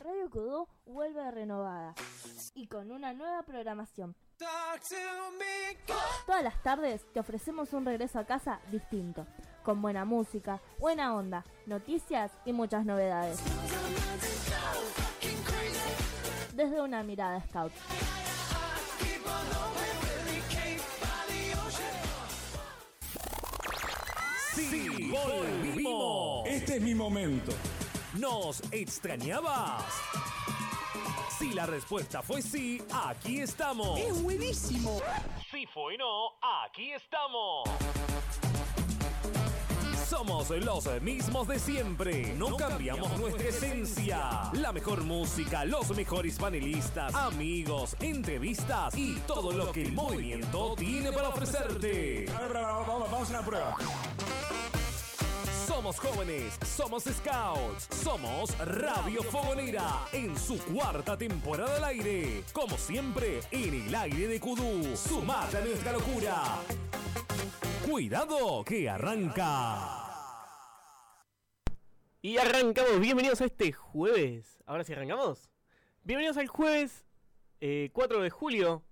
Radio Kudu vuelve renovada y con una nueva programación. Todas las tardes te ofrecemos un regreso a casa distinto, con buena música, buena onda, noticias y muchas novedades. Desde una mirada scout. Sí, volvimos. Este es mi momento. ¿Nos extrañabas? Si la respuesta fue sí, aquí estamos. ¡Es buenísimo! Si fue no, aquí estamos. Somos los mismos de siempre. No cambiamos nuestra esencia. La mejor música, los mejores panelistas, amigos, entrevistas y todo lo que el movimiento tiene para ofrecerte. A ver, vamos, a una prueba. Somos jóvenes, somos scouts, somos Radio Fogonera en su cuarta temporada al aire. Como siempre, en el aire de Kudú. Sumate a nuestra locura. Cuidado que arranca. Y arrancamos, bienvenidos a este jueves. Ahora sí arrancamos. Bienvenidos al jueves eh, 4 de julio,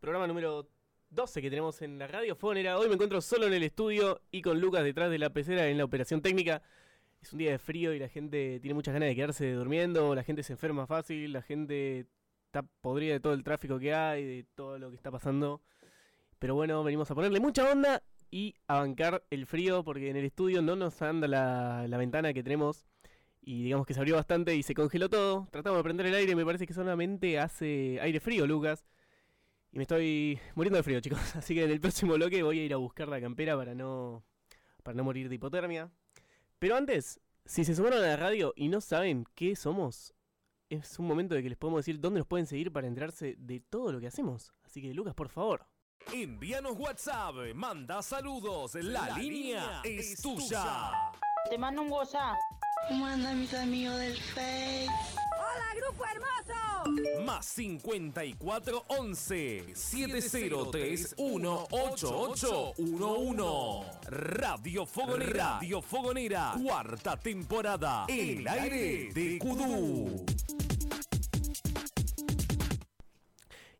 programa número 12 que tenemos en la radio Fonera. Hoy me encuentro solo en el estudio y con Lucas detrás de la pecera en la operación técnica. Es un día de frío y la gente tiene muchas ganas de quedarse durmiendo, la gente se enferma fácil, la gente está podrida de todo el tráfico que hay, de todo lo que está pasando. Pero bueno, venimos a ponerle mucha onda y a bancar el frío porque en el estudio no nos anda la, la ventana que tenemos y digamos que se abrió bastante y se congeló todo. Tratamos de prender el aire, me parece que solamente hace aire frío, Lucas. Y me estoy muriendo de frío, chicos. Así que en el próximo bloque voy a ir a buscar la campera para no, para no morir de hipotermia. Pero antes, si se sumaron a la radio y no saben qué somos, es un momento de que les podemos decir dónde nos pueden seguir para enterarse de todo lo que hacemos. Así que, Lucas, por favor. Envíanos WhatsApp, manda saludos, la, línea, es tuya. Te mando un WhatsApp. ¿Cómo andan mis amigos del Face? ¡Hola, grupo hermoso! Más 54 11 7031 8811 Radio Fogonera, Radio Fogonera, cuarta temporada, el aire de Kudú.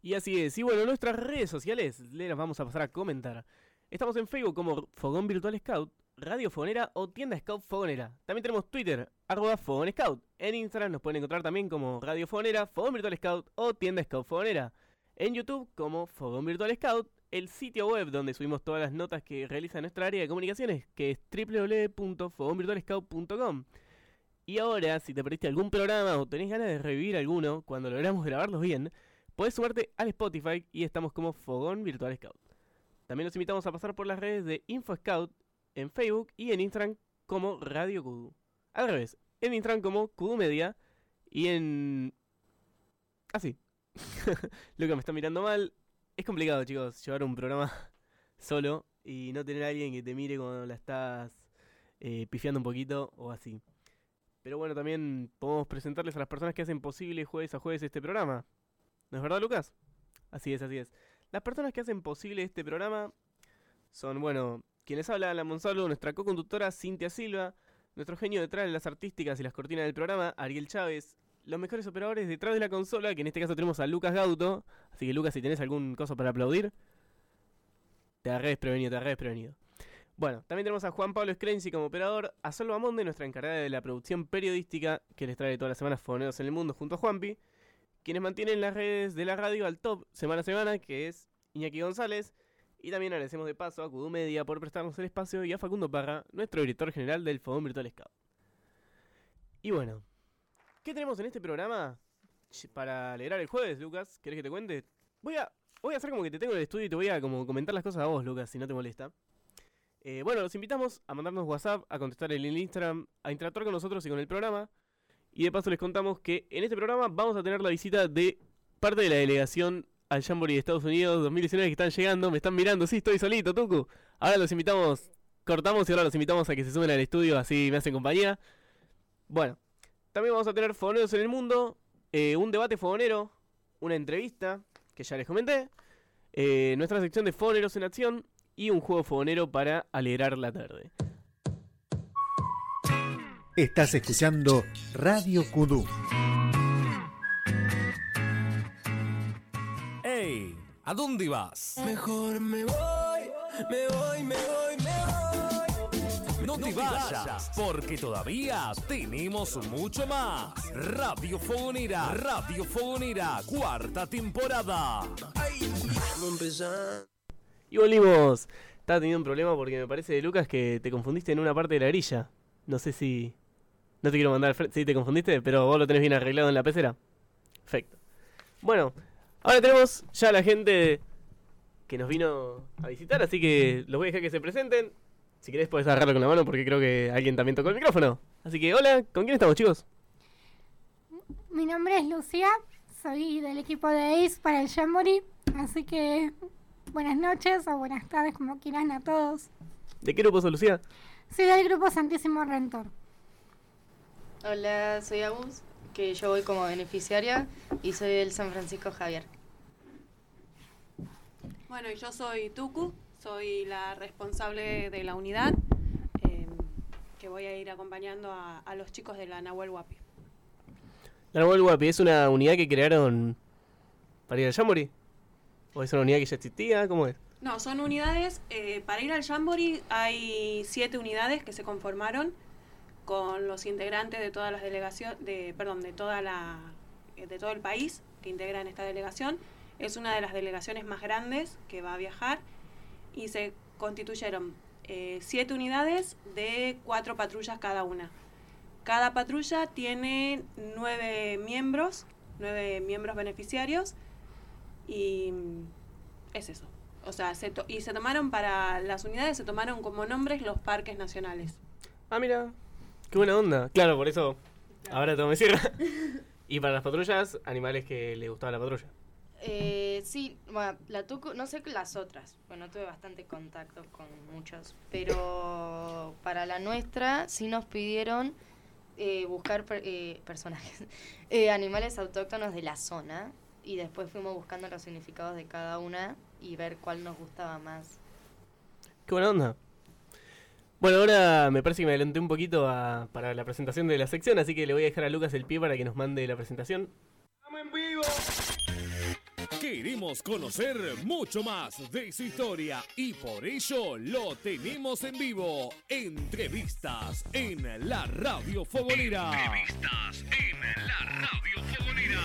Y así es. Y bueno, nuestras redes sociales le las vamos a pasar a comentar. Estamos en Facebook como Fogón Virtual Scout, Radio Fogonera o Tienda Scout Fogonera. También tenemos Twitter, arroba Fogón Scout. En Instagram nos pueden encontrar también como Radio Fogonera, Fogón Virtual Scout o Tienda Scout Fogonera. En YouTube como Fogón Virtual Scout. El sitio web donde subimos todas las notas que realiza nuestra área de comunicaciones, que es www.fogonvirtualscout.com. Y ahora, si te perdiste algún programa o tenés ganas de revivir alguno, cuando logramos grabarlos bien, Puedes sumarte al Spotify y estamos como Fogón Virtual Scout. También los invitamos a pasar por las redes de Info Scout en Facebook y en Instagram como Radio Kudu. Al revés, en Instagram como Kudu Media y en... Así. Lo que me está mirando mal. Es complicado, chicos, llevar un programa solo y no tener a alguien que te mire cuando la estás eh, pifiando un poquito o así. Pero bueno, también podemos presentarles a las personas que hacen posible jueves a jueves este programa. ¿No es verdad, Lucas? Así es, así es. Las personas que hacen posible este programa son, bueno, quienes habla la Monsalvo, nuestra co-conductora Cintia Silva, nuestro genio detrás de las artísticas y las cortinas del programa, Ariel Chávez, los mejores operadores detrás de la consola, que en este caso tenemos a Lucas Gauto. Así que, Lucas, si tenés algún cosa para aplaudir, te agarré desprevenido, te agarré desprevenido. Bueno, también tenemos a Juan Pablo Screnzi como operador, a Sol Bamonde, nuestra encargada de la producción periodística, que les trae todas las semanas Foneros en el Mundo junto a Juanpi quienes mantienen las redes de la radio al top semana a semana, que es Iñaki González. Y también agradecemos de paso a Kudu Media por prestarnos el espacio y a Facundo Parra, nuestro director general del Fogón Virtual Scout. Y bueno, ¿qué tenemos en este programa para alegrar el jueves, Lucas? ¿Querés que te cuente? Voy a, voy a hacer como que te tengo en el estudio y te voy a como comentar las cosas a vos, Lucas, si no te molesta. Eh, bueno, los invitamos a mandarnos WhatsApp, a contestar en el Instagram, a interactuar con nosotros y con el programa. Y de paso les contamos que en este programa vamos a tener la visita de parte de la delegación al Jamboree de Estados Unidos 2019 que están llegando. Me están mirando, sí, estoy solito, Tuku. Ahora los invitamos, cortamos y ahora los invitamos a que se sumen al estudio, así me hacen compañía. Bueno, también vamos a tener fogoneros en el mundo, eh, un debate fogonero, una entrevista, que ya les comenté, eh, nuestra sección de fogoneros en acción y un juego fogonero para alegrar la tarde. Estás escuchando Radio Kudu. ¿A dónde vas? Mejor me voy, me voy, me voy, me voy. No te vayas, porque todavía tenemos mucho más. Radio Fogonera, Radio Fogonera, cuarta temporada. Ay, empezar. Y volvimos. Estaba teniendo un problema porque me parece, Lucas, que te confundiste en una parte de la grilla. No sé si. No te quiero mandar al frente. Sí, te confundiste, pero vos lo tenés bien arreglado en la pecera. Perfecto. Bueno, ahora tenemos ya a la gente que nos vino a visitar, así que los voy a dejar que se presenten. Si querés, podés agarrarlo con la mano porque creo que alguien también tocó el micrófono. Así que, hola, ¿con quién estamos, chicos? Mi nombre es Lucía, soy del equipo de ACE para el Jamboree, así que buenas noches o buenas tardes, como quieran a todos. ¿De qué grupo sos, Lucía? Soy del grupo Santísimo Rentor. Hola, soy Agus, que yo voy como beneficiaria y soy del San Francisco Javier. Bueno, y yo soy Tuku, soy la responsable de la unidad, eh, que voy a ir acompañando a, a los chicos de la Nahuel Huapi. La Nahuel Guapi es una unidad que crearon para ir al Jamboree. ¿O es una unidad que ya existía? ¿Cómo es? No, son unidades, eh, para ir al Jamboree hay siete unidades que se conformaron con los integrantes de todas las delegaciones, de, perdón, de toda la, eh, de todo el país que integran esta delegación. Es una de las delegaciones más grandes que va a viajar y se constituyeron eh, siete unidades de cuatro patrullas cada una. Cada patrulla tiene nueve miembros, nueve miembros beneficiarios y mm, es eso. O sea, se to- y se tomaron para las unidades, se tomaron como nombres los parques nacionales. Ah, mira. Qué buena onda. Claro, por eso ahora todo me cierra. y para las patrullas, animales que le gustaba la patrulla. Eh, sí, bueno, la Tucu, no sé las otras, bueno, tuve bastante contacto con muchos, pero para la nuestra sí nos pidieron eh, buscar per- eh, personajes, eh, animales autóctonos de la zona y después fuimos buscando los significados de cada una y ver cuál nos gustaba más. Qué buena onda. Bueno, ahora me parece que me adelanté un poquito a- para la presentación de la sección, así que le voy a dejar a Lucas el pie para que nos mande la presentación. Queremos conocer mucho más de su historia y por ello lo tenemos en vivo. Entrevistas en la Radio Fogonera. Entrevistas en la Radio Fogonera.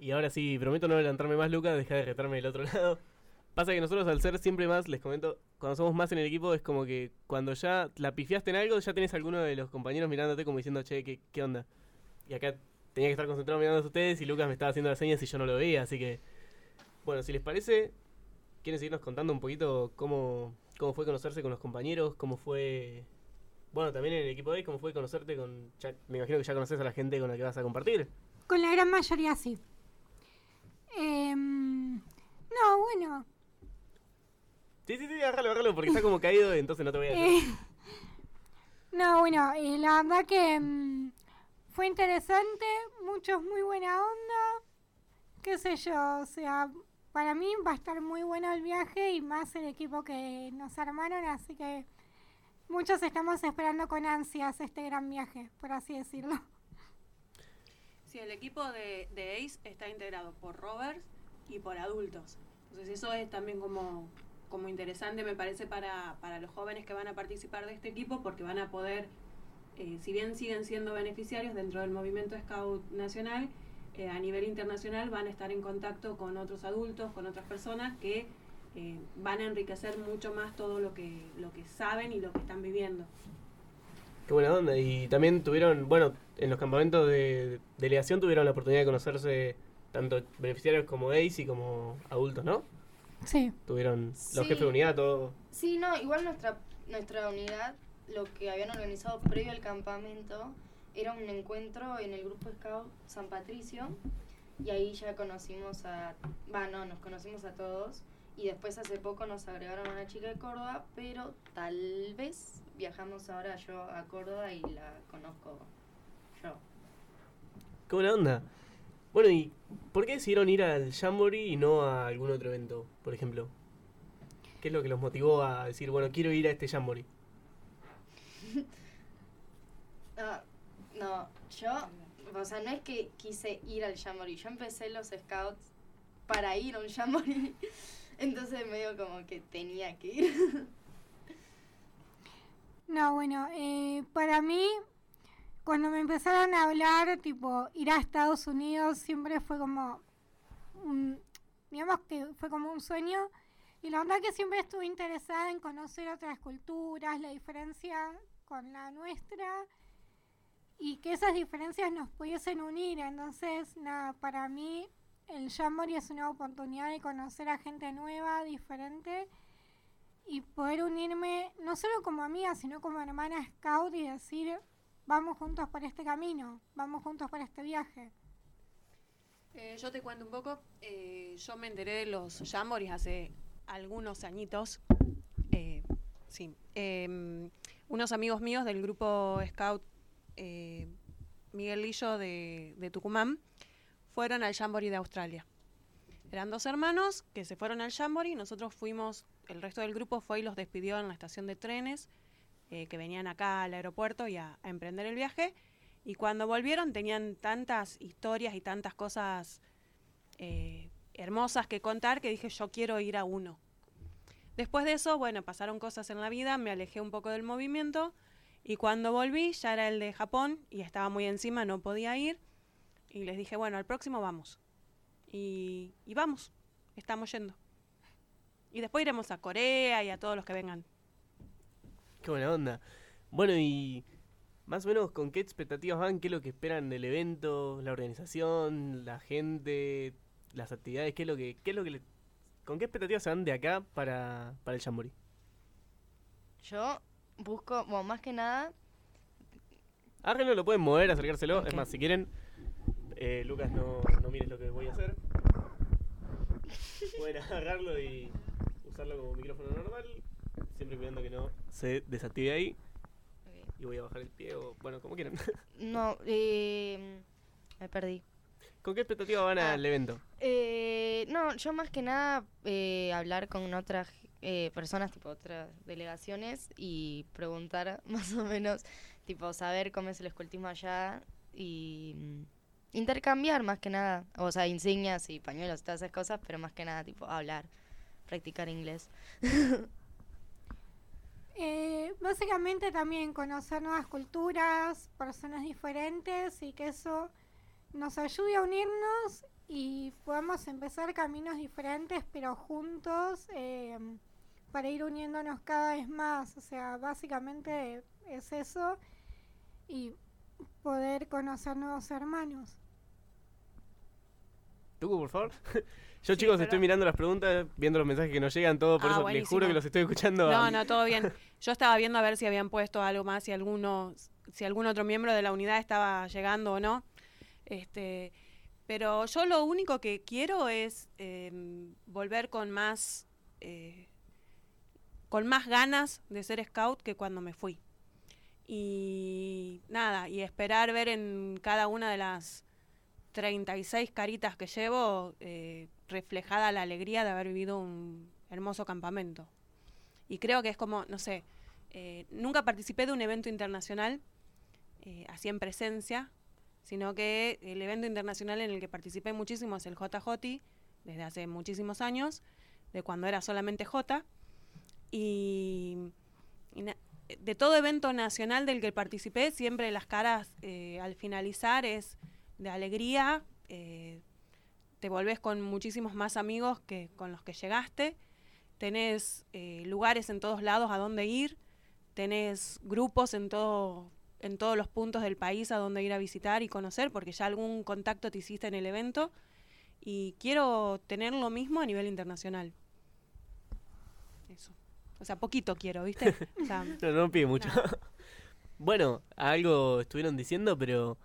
Y ahora sí, prometo no adelantarme más, Lucas, deja de retarme del otro lado. Pasa que nosotros al ser siempre más, les comento, cuando somos más en el equipo es como que cuando ya la pifiaste en algo, ya tenés alguno de los compañeros mirándote como diciendo, che, ¿qué, qué onda? Y acá tenía que estar concentrado mirando a ustedes y Lucas me estaba haciendo las señas y yo no lo veía, así que... Bueno, si les parece, ¿quieren seguirnos contando un poquito cómo, cómo fue conocerse con los compañeros? ¿Cómo fue... Bueno, también en el equipo de cómo fue conocerte con... ya- me imagino que ya conoces a la gente con la que vas a compartir. Con la gran mayoría sí. Em, no, bueno, Sí, sí, sí, agárralo, agárralo, porque está como caído, entonces no te voy a. Eh, no, bueno, eh, la verdad que mm, fue interesante, muchos muy buena onda, qué sé yo, o sea, para mí va a estar muy bueno el viaje y más el equipo que nos armaron, así que muchos estamos esperando con ansias este gran viaje, por así decirlo. Sí, el equipo de, ACE está integrado por rovers y por adultos. Entonces eso es también como, como interesante, me parece, para, para los jóvenes que van a participar de este equipo, porque van a poder, eh, si bien siguen siendo beneficiarios dentro del movimiento Scout Nacional, eh, a nivel internacional van a estar en contacto con otros adultos, con otras personas que eh, van a enriquecer mucho más todo lo que, lo que saben y lo que están viviendo. Qué buena onda. Y también tuvieron, bueno, en los campamentos de delegación tuvieron la oportunidad de conocerse tanto beneficiarios como ACE y como adultos, ¿no? Sí. Tuvieron los Sí. jefes de unidad, todo. Sí, no, igual nuestra, nuestra unidad, lo que habían organizado previo al campamento, era un encuentro en el grupo Scout San Patricio y ahí ya conocimos a, va, no, nos conocimos a todos y después hace poco nos agregaron a una chica de Córdoba, pero tal vez viajamos ahora yo a Córdoba y la conozco yo. Qué buena onda. Bueno, ¿y por qué decidieron ir al Jamboree y no a algún otro evento, por ejemplo? ¿Qué es lo que los motivó a decir, bueno, quiero ir a este Jamboree? Ah, no, yo o sea, no es que quise ir al Jamboree, yo empecé los scouts para ir a un Jamboree. Entonces medio como que tenía que ir. No, bueno, eh, para mí, cuando me empezaron a hablar, tipo, ir a Estados Unidos siempre fue como, un- digamos que fue como un sueño. Y la verdad que siempre estuve interesada en conocer otras culturas, la diferencia con la nuestra y que esas diferencias nos pudiesen unir. Entonces, nada, para mí el Jamboree es una oportunidad de conocer a gente nueva, diferente y poder unirme no solo como amiga, sino como hermana scout y decir, vamos juntos por este camino, vamos juntos por este viaje. Eh, yo te cuento un poco. eh, yo me enteré de los jamborees hace algunos añitos. Eh, sí. Unos amigos míos del grupo Scout eh, Miguel Lillo de, de Tucumán fueron al jamboree de Australia. Eran dos hermanos que se fueron al jamboree. Nosotros fuimos, el resto del grupo fue y los despidió en la estación de trenes eh, que venían acá al aeropuerto y a- a emprender el viaje. Y cuando volvieron tenían tantas historias y tantas cosas eh, hermosas que contar que dije yo quiero ir a uno. Después de eso, bueno, pasaron cosas en la vida, me alejé un poco del movimiento y cuando volví ya era el de Japón y estaba muy encima, no podía ir y les dije, bueno, al próximo vamos. Y, y vamos, estamos yendo. Y después iremos a Corea y a todos los que vengan. Qué buena onda. Bueno, y más o menos con qué expectativas van, qué es lo que esperan del evento, la organización, la gente, las actividades, qué es lo que, qué es lo que con qué expectativas se van de acá para, para el Jamboree. Yo busco, bueno, más que nada, Agárrenlo, lo pueden mover, acercárselo. Es más, si quieren, eh, Lucas, no, no mires lo que voy a hacer. Pueden agarrarlo y usarlo como micrófono normal, siempre cuidando que no se desactive ahí. Y voy a bajar el pie o, bueno, como quieran. no, eh, me perdí. ¿Con qué expectativa van Ah. al evento? Eh, no, yo más que nada eh, hablar con otras eh, personas, tipo otras delegaciones y preguntar más o menos, tipo saber cómo es el escultismo allá y mm, intercambiar más que nada, o sea, insignias y pañuelos y todas esas cosas, pero más que nada tipo hablar, practicar inglés. Eh, básicamente también conocer nuevas culturas, personas diferentes y que eso nos ayude a unirnos y podamos empezar caminos diferentes pero juntos eh, para ir uniéndonos cada vez más. O sea, básicamente es eso y poder conocer nuevos hermanos. Tucu, por favor. Yo, chicos, estoy mirando las preguntas, viendo los mensajes que nos llegan, todo, por Ah, eso les juro que los estoy escuchando. No, a- no, todo bien. Yo estaba viendo a ver si habían puesto algo más, si alguno, si algún otro miembro de la unidad estaba llegando o no. Este, pero yo lo único que quiero es em, volver con más, eh, con más ganas de ser scout que cuando me fui. Y nada, y esperar ver en cada una de las 36 caritas que llevo eh, reflejada la alegría de haber vivido un hermoso campamento. Y creo que es como, no sé, eh, nunca participé de un evento internacional así en presencia, sino que el evento internacional en el que participé muchísimo es el JJ, desde hace muchísimos años, de cuando era solamente J. Y, de todo evento nacional del que participé, siempre las caras eh, al finalizar es de alegría, eh, te volvés con muchísimos más amigos que con los que llegaste, tenés eh, lugares en todos lados a donde ir, tenés grupos en todo en todos los puntos del país a donde ir a visitar y conocer, porque ya algún contacto te hiciste en el evento y quiero tener lo mismo a nivel internacional. Eso. O sea, poquito quiero, ¿viste? O sea, No, no pide mucho. bueno, algo estuvieron diciendo, pero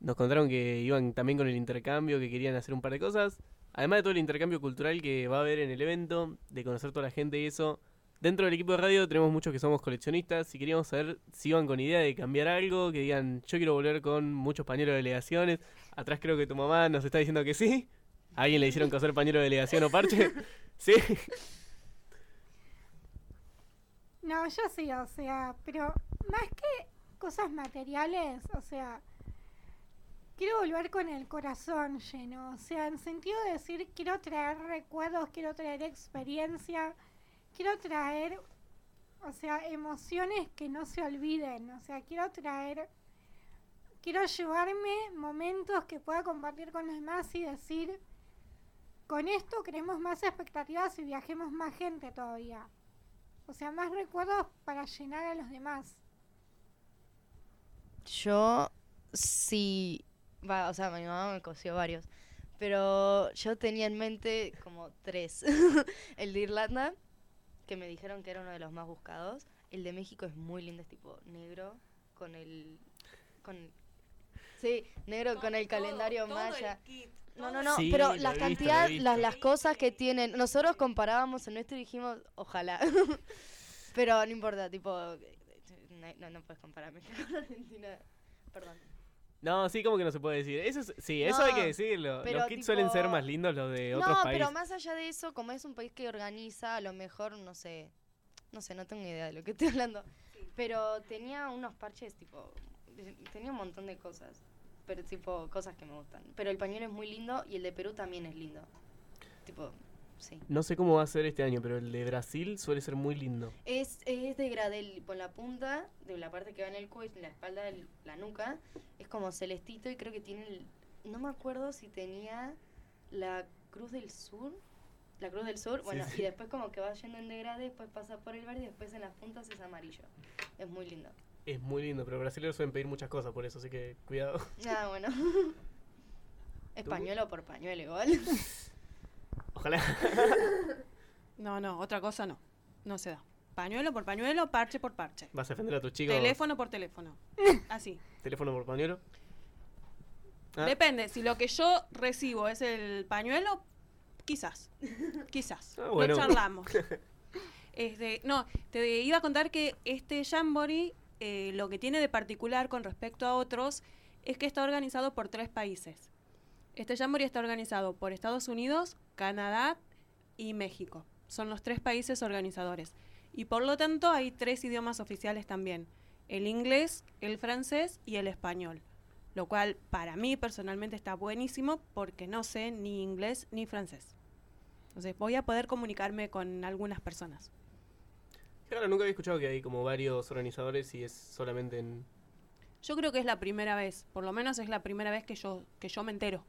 nos contaron que iban también con el intercambio, que querían hacer un par de cosas. Además de todo el intercambio cultural que va a haber en el evento, de conocer toda la gente y eso. Dentro del equipo de radio tenemos muchos que somos coleccionistas y queríamos saber si iban con idea de cambiar algo, que digan, yo quiero volver con muchos pañuelos de delegaciones. Atrás creo que tu mamá nos está diciendo que sí. ¿A alguien le hicieron coser pañuelo de delegación o parche? ¿Sí? No, yo sí, o sea, pero más que cosas materiales, o sea, quiero volver con el corazón lleno, o sea, en sentido de decir, quiero traer recuerdos, quiero traer experiencia, quiero traer, o sea, emociones que no se olviden, o sea, quiero traer, quiero llevarme momentos que pueda compartir con los demás y decir, con esto creemos más expectativas y viajemos más gente todavía. O sea, más recuerdos para llenar a los demás. Yo sí, va, o sea, mi mamá me cosió varios, pero yo tenía en mente como tres. el de Irlanda, que me dijeron que era uno de los más buscados. El de México es muy lindo, es tipo negro, con el... Con, sí, negro con el calendario maya. No, no, no, Sí, pero lo he la visto, lo he cantidad, visto. las, las cosas que tienen. Nosotros comparábamos en nuestro y dijimos, ojalá. pero no importa, tipo. No, no, no puedes comparar México con Argentina. Perdón. No, sí, como que no se puede decir. Eso es- sí, eso hay que decirlo. pero Los kits suelen ser más lindos los de no, otros países. pero más allá de eso, como es un país que organiza, a lo mejor, no sé. No sé, no tengo ni idea de lo que estoy hablando. Pero tenía unos parches, tipo. Tenía un montón de cosas. Pero, tipo, cosas que me gustan. Pero el pañuelo es muy lindo y el de Perú también es lindo. Tipo, sí. No sé cómo va a ser este año, pero el de Brasil suele ser muy lindo. Es, es de gradel por la punta, de la parte que va en el cuello, en la espalda de la nuca. Es como celestito y creo que tiene el, No me acuerdo si tenía la Cruz del Sur. La Cruz del Sur, Sí, bueno, sí. y después como que va yendo en degradé, después pasa por el verde y después en las puntas es amarillo. Es muy lindo. Es muy lindo, pero brasileños suelen pedir muchas cosas por eso, así que cuidado. Ah, bueno. Es pañuelo por pañuelo igual. Ojalá. No, no, otra cosa no. No se da. Pañuelo por pañuelo, parche por parche. ¿Vas a defender a tus chicos? Teléfono por teléfono. Así. ¿Teléfono por pañuelo? Ah. Depende, si lo que yo recibo es el pañuelo, quizás. Quizás. Ah, bueno. Lo charlamos. Este, no, te iba a contar que este Jamboree, eh, lo que tiene de particular con respecto a otros, es que está organizado por tres países. Este Jamboree está organizado por Estados Unidos, Canadá y México. Son los tres países organizadores. Y por lo tanto hay tres idiomas oficiales también. El inglés, el francés y el español. Lo cual para mí personalmente está buenísimo porque no sé ni inglés ni francés. Entonces voy a poder comunicarme con algunas personas. Claro, nunca había escuchado que hay como varios organizadores y es solamente en... Yo creo que es la primera vez, por lo menos es la primera vez que yo, que yo me entero.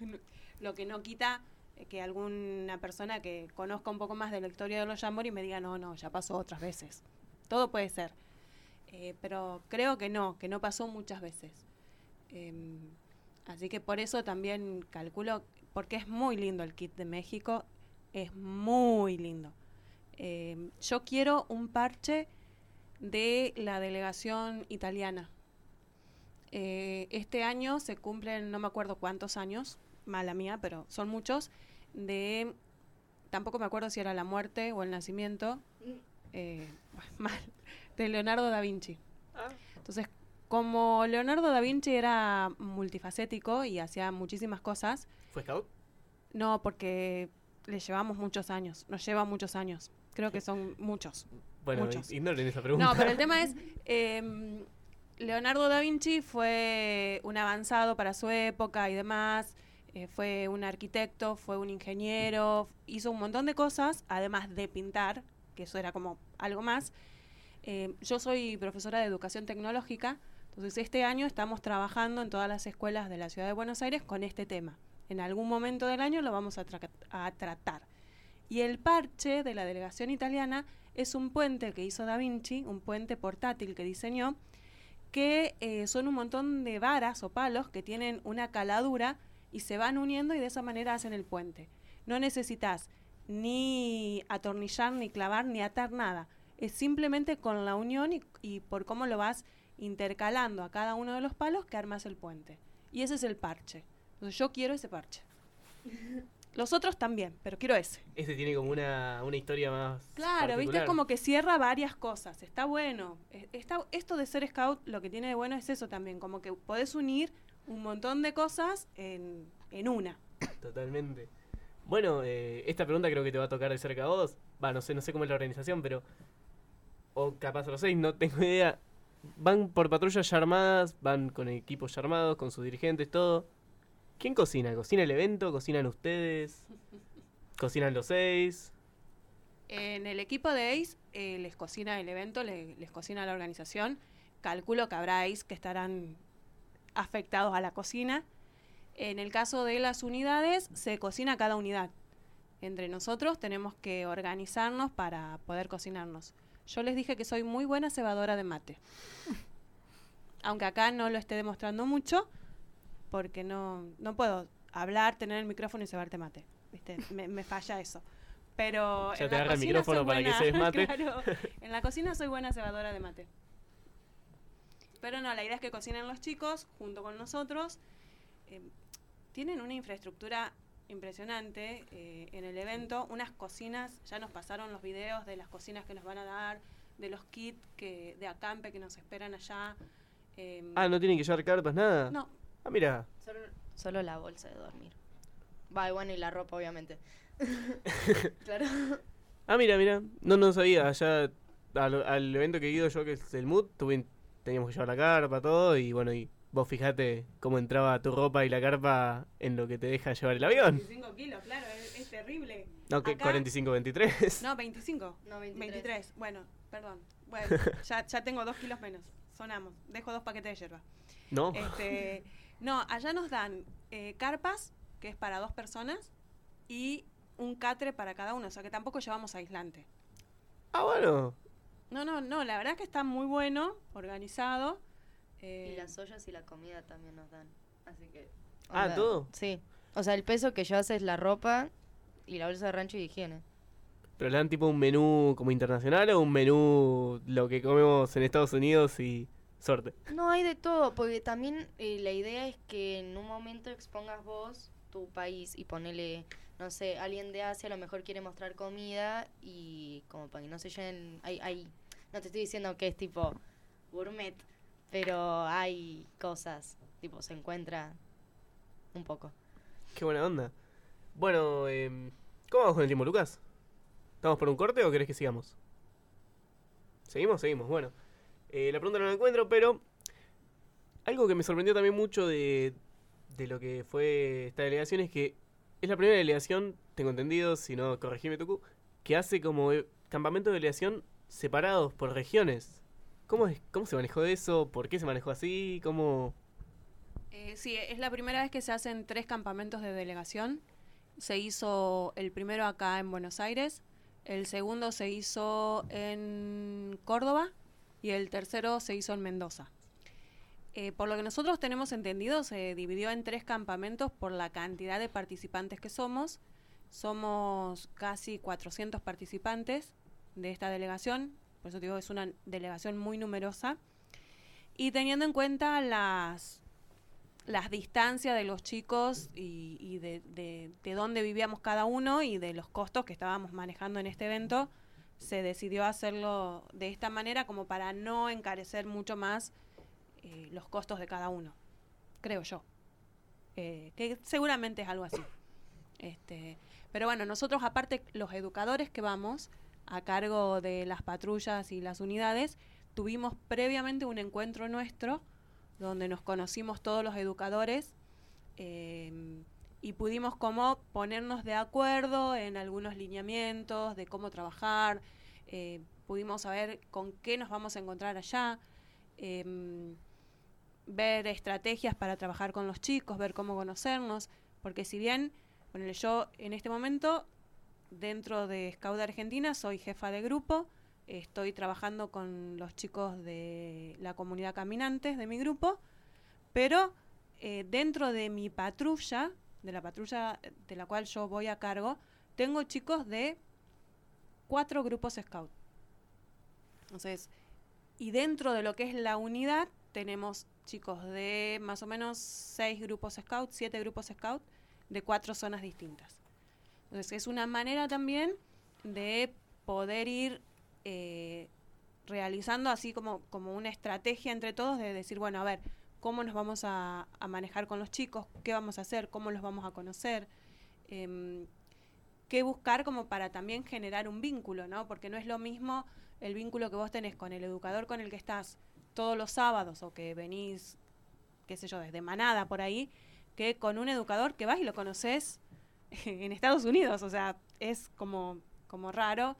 lo que no quita que alguna persona que conozca un poco más de la historia de los Jamboree me diga, no, no, ya pasó otras veces. Todo puede ser. Eh, pero creo que no, que no pasó muchas veces. Em, así que por eso también calculo, porque es muy lindo el kit de México, es muy lindo. Em, yo quiero un parche de la delegación italiana. Eh, este año se cumplen, no me acuerdo cuántos años, mala mía, pero son muchos, de, tampoco me acuerdo si era la muerte o el nacimiento, eh, mal, de Leonardo da Vinci. Entonces, como Leonardo da Vinci era multifacético y hacía muchísimas cosas, ¿Fue scout? no, porque le llevamos muchos años, nos lleva muchos años. Creo que son muchos. Bueno, muchos. ignoren esa pregunta. No, pero el tema es, em, Leonardo da Vinci fue un avanzado para su época y demás, eh, fue un arquitecto, fue un ingeniero, hizo un montón de cosas, además de pintar, que eso era como algo más. Eh, yo soy profesora de educación tecnológica, entonces este año estamos trabajando en todas las escuelas de la ciudad de Buenos Aires con este tema. En algún momento del año lo vamos a, tra- a tratar. Y el parche de la delegación italiana es un puente que hizo Da Vinci, un puente portátil que diseñó, que eh, son un montón de varas o palos que tienen una caladura y se van uniendo y de esa manera hacen el puente. No necesitas ni atornillar, ni clavar, ni atar nada. Es simplemente con la unión y, y por cómo lo vas intercalando a cada uno de los palos que armas el puente. Y ese es el parche. Entonces yo quiero ese parche. Los otros también, pero quiero ese. Este tiene como una, una historia más. Claro, viste, particular. es como que cierra varias cosas. Está bueno. Es- Está, esto de ser scout, lo que tiene de bueno es eso también, como que podés unir un montón de cosas en, en una. Totalmente. Bueno, eh, esta pregunta creo que te va a tocar de cerca a vos. Va, no sé, no sé cómo es la organización, pero. O capaz a los seis, no tengo idea. van por patrullas ya armadas, van con equipos ya armados, con sus dirigentes, todo. ¿Quién cocina? ¿Cocina el evento? ¿Cocinan ustedes? ¿Cocinan los seis? En el equipo de ACE eh, les cocina el evento, le- les cocina la organización. Calculo que habrá ACE que estarán afectados a la cocina. En el caso de las unidades, se cocina cada unidad. Entre nosotros tenemos que organizarnos para poder cocinarnos. Yo les dije que soy muy buena cebadora de mate. Aunque acá no lo esté demostrando mucho, porque no, no puedo hablar, tener el micrófono y cebarte mate. ¿viste? Me, me falla eso. Pero Ya en te la agarra el micrófono para que buena, cebes mate. claro. en la cocina soy buena cebadora de mate. Pero no, la idea es que cocinen los chicos junto con nosotros. Eh, tienen una infraestructura impresionante eh, en el evento, unas cocinas, ya nos pasaron los videos de las cocinas que nos van a dar, de los kits que, de acampe que nos esperan allá. eh, Ah, ¿no tienen que llevar carpas, nada? No. Ah, mira. Solo, solo la bolsa de dormir. Va, y bueno, y la ropa, obviamente. claro. Ah, mira, mira. No, no sabía. Allá al, al evento que he ido yo, que es el MUD, tuve, teníamos que llevar la carpa, todo. Y bueno, y vos fijate cómo entraba tu ropa y la carpa en lo que te deja llevar el avión. 25 kilos, claro, es, es terrible. No, que Acá- 45, 23. No, 25. No, 23. Bueno, perdón. Bueno, ya, ya tengo dos kilos menos. Sonamos. Dejo dos paquetes de hierba. No. Este, no, allá nos dan eh, carpas, que es para dos personas, y un catre para cada uno. O sea que tampoco llevamos aislante. Ah, bueno. No, no, no. La verdad es que está muy bueno, organizado. eh, Y las ollas y la comida también nos dan. Así que. Ah, ¿todo? Sí. O sea, el peso que llevas es la ropa y la bolsa de rancho y higiene. ¿Pero le dan tipo un menú como internacional o un menú lo que comemos en Estados Unidos y suerte? No, hay de todo, porque también eh, la idea es que en un momento expongas vos tu país y ponele, no sé, alguien de Asia a lo mejor quiere mostrar comida y como para que no se llenen, hay, hay, no te estoy diciendo que es tipo gourmet, pero hay cosas, tipo se encuentra un poco. Qué buena onda. Bueno, em, ¿cómo vamos con el tiempo, Lucas? ¿Estamos por un corte o querés que sigamos? ¿Seguimos? Seguimos, bueno. Eh, la pregunta no la encuentro, pero algo que me sorprendió también mucho de, de lo que fue esta delegación es que es la primera delegación, tengo entendido, si no, corregime Tucu, que hace como campamento de delegación separados por regiones. ¿Cómo, es, ¿Cómo se manejó eso? ¿Por qué se manejó así? ¿Cómo...? Eh, sí, es la primera vez que se hacen tres campamentos de delegación. Se hizo el primero acá en Buenos Aires, el segundo se hizo en Córdoba y el tercero se hizo en Mendoza. Eh, por lo que nosotros tenemos entendido, se dividió en tres campamentos por la cantidad de participantes que somos. Somos casi 400 participantes de esta delegación, por eso digo, es una delegación muy numerosa. Y teniendo en cuenta las, las distancias de los chicos y, de, de, de dónde vivíamos cada uno y de los costos que estábamos manejando en este evento, se decidió hacerlo de esta manera como para no encarecer mucho más eh, los costos de cada uno, creo yo. Eh, que seguramente es algo así. Este, pero bueno, nosotros aparte los educadores que vamos a cargo de las patrullas y las unidades, tuvimos previamente un encuentro nuestro donde nos conocimos todos los educadores eh, y pudimos como ponernos de acuerdo en algunos lineamientos de cómo trabajar, eh, pudimos saber con qué nos vamos a encontrar allá, eh, ver estrategias para trabajar con los chicos, ver cómo conocernos, porque si bien, bueno, yo en este momento dentro de Scout Argentina soy jefa de grupo, estoy trabajando con los chicos de la comunidad caminantes de mi grupo, pero eh, dentro de mi patrulla, de la patrulla de la cual yo voy a cargo, tengo chicos de cuatro grupos Scout. Entonces, y dentro de lo que es la unidad, tenemos chicos de más o menos seis grupos Scout, siete grupos Scout, de cuatro zonas distintas. Entonces, es una manera también de poder ir eh, realizando así como, como una estrategia entre todos de decir, bueno, a ver, ¿cómo nos vamos a, manejar con los chicos? ¿Qué vamos a hacer? ¿Cómo los vamos a conocer? Em, ¿Qué buscar como para también generar un vínculo, ¿no? Porque no es lo mismo el vínculo que vos tenés con el educador con el que estás todos los sábados o que venís, qué sé yo, desde Manada por ahí, que con un educador que vas y lo conoces en Estados Unidos. O sea, es como, como raro.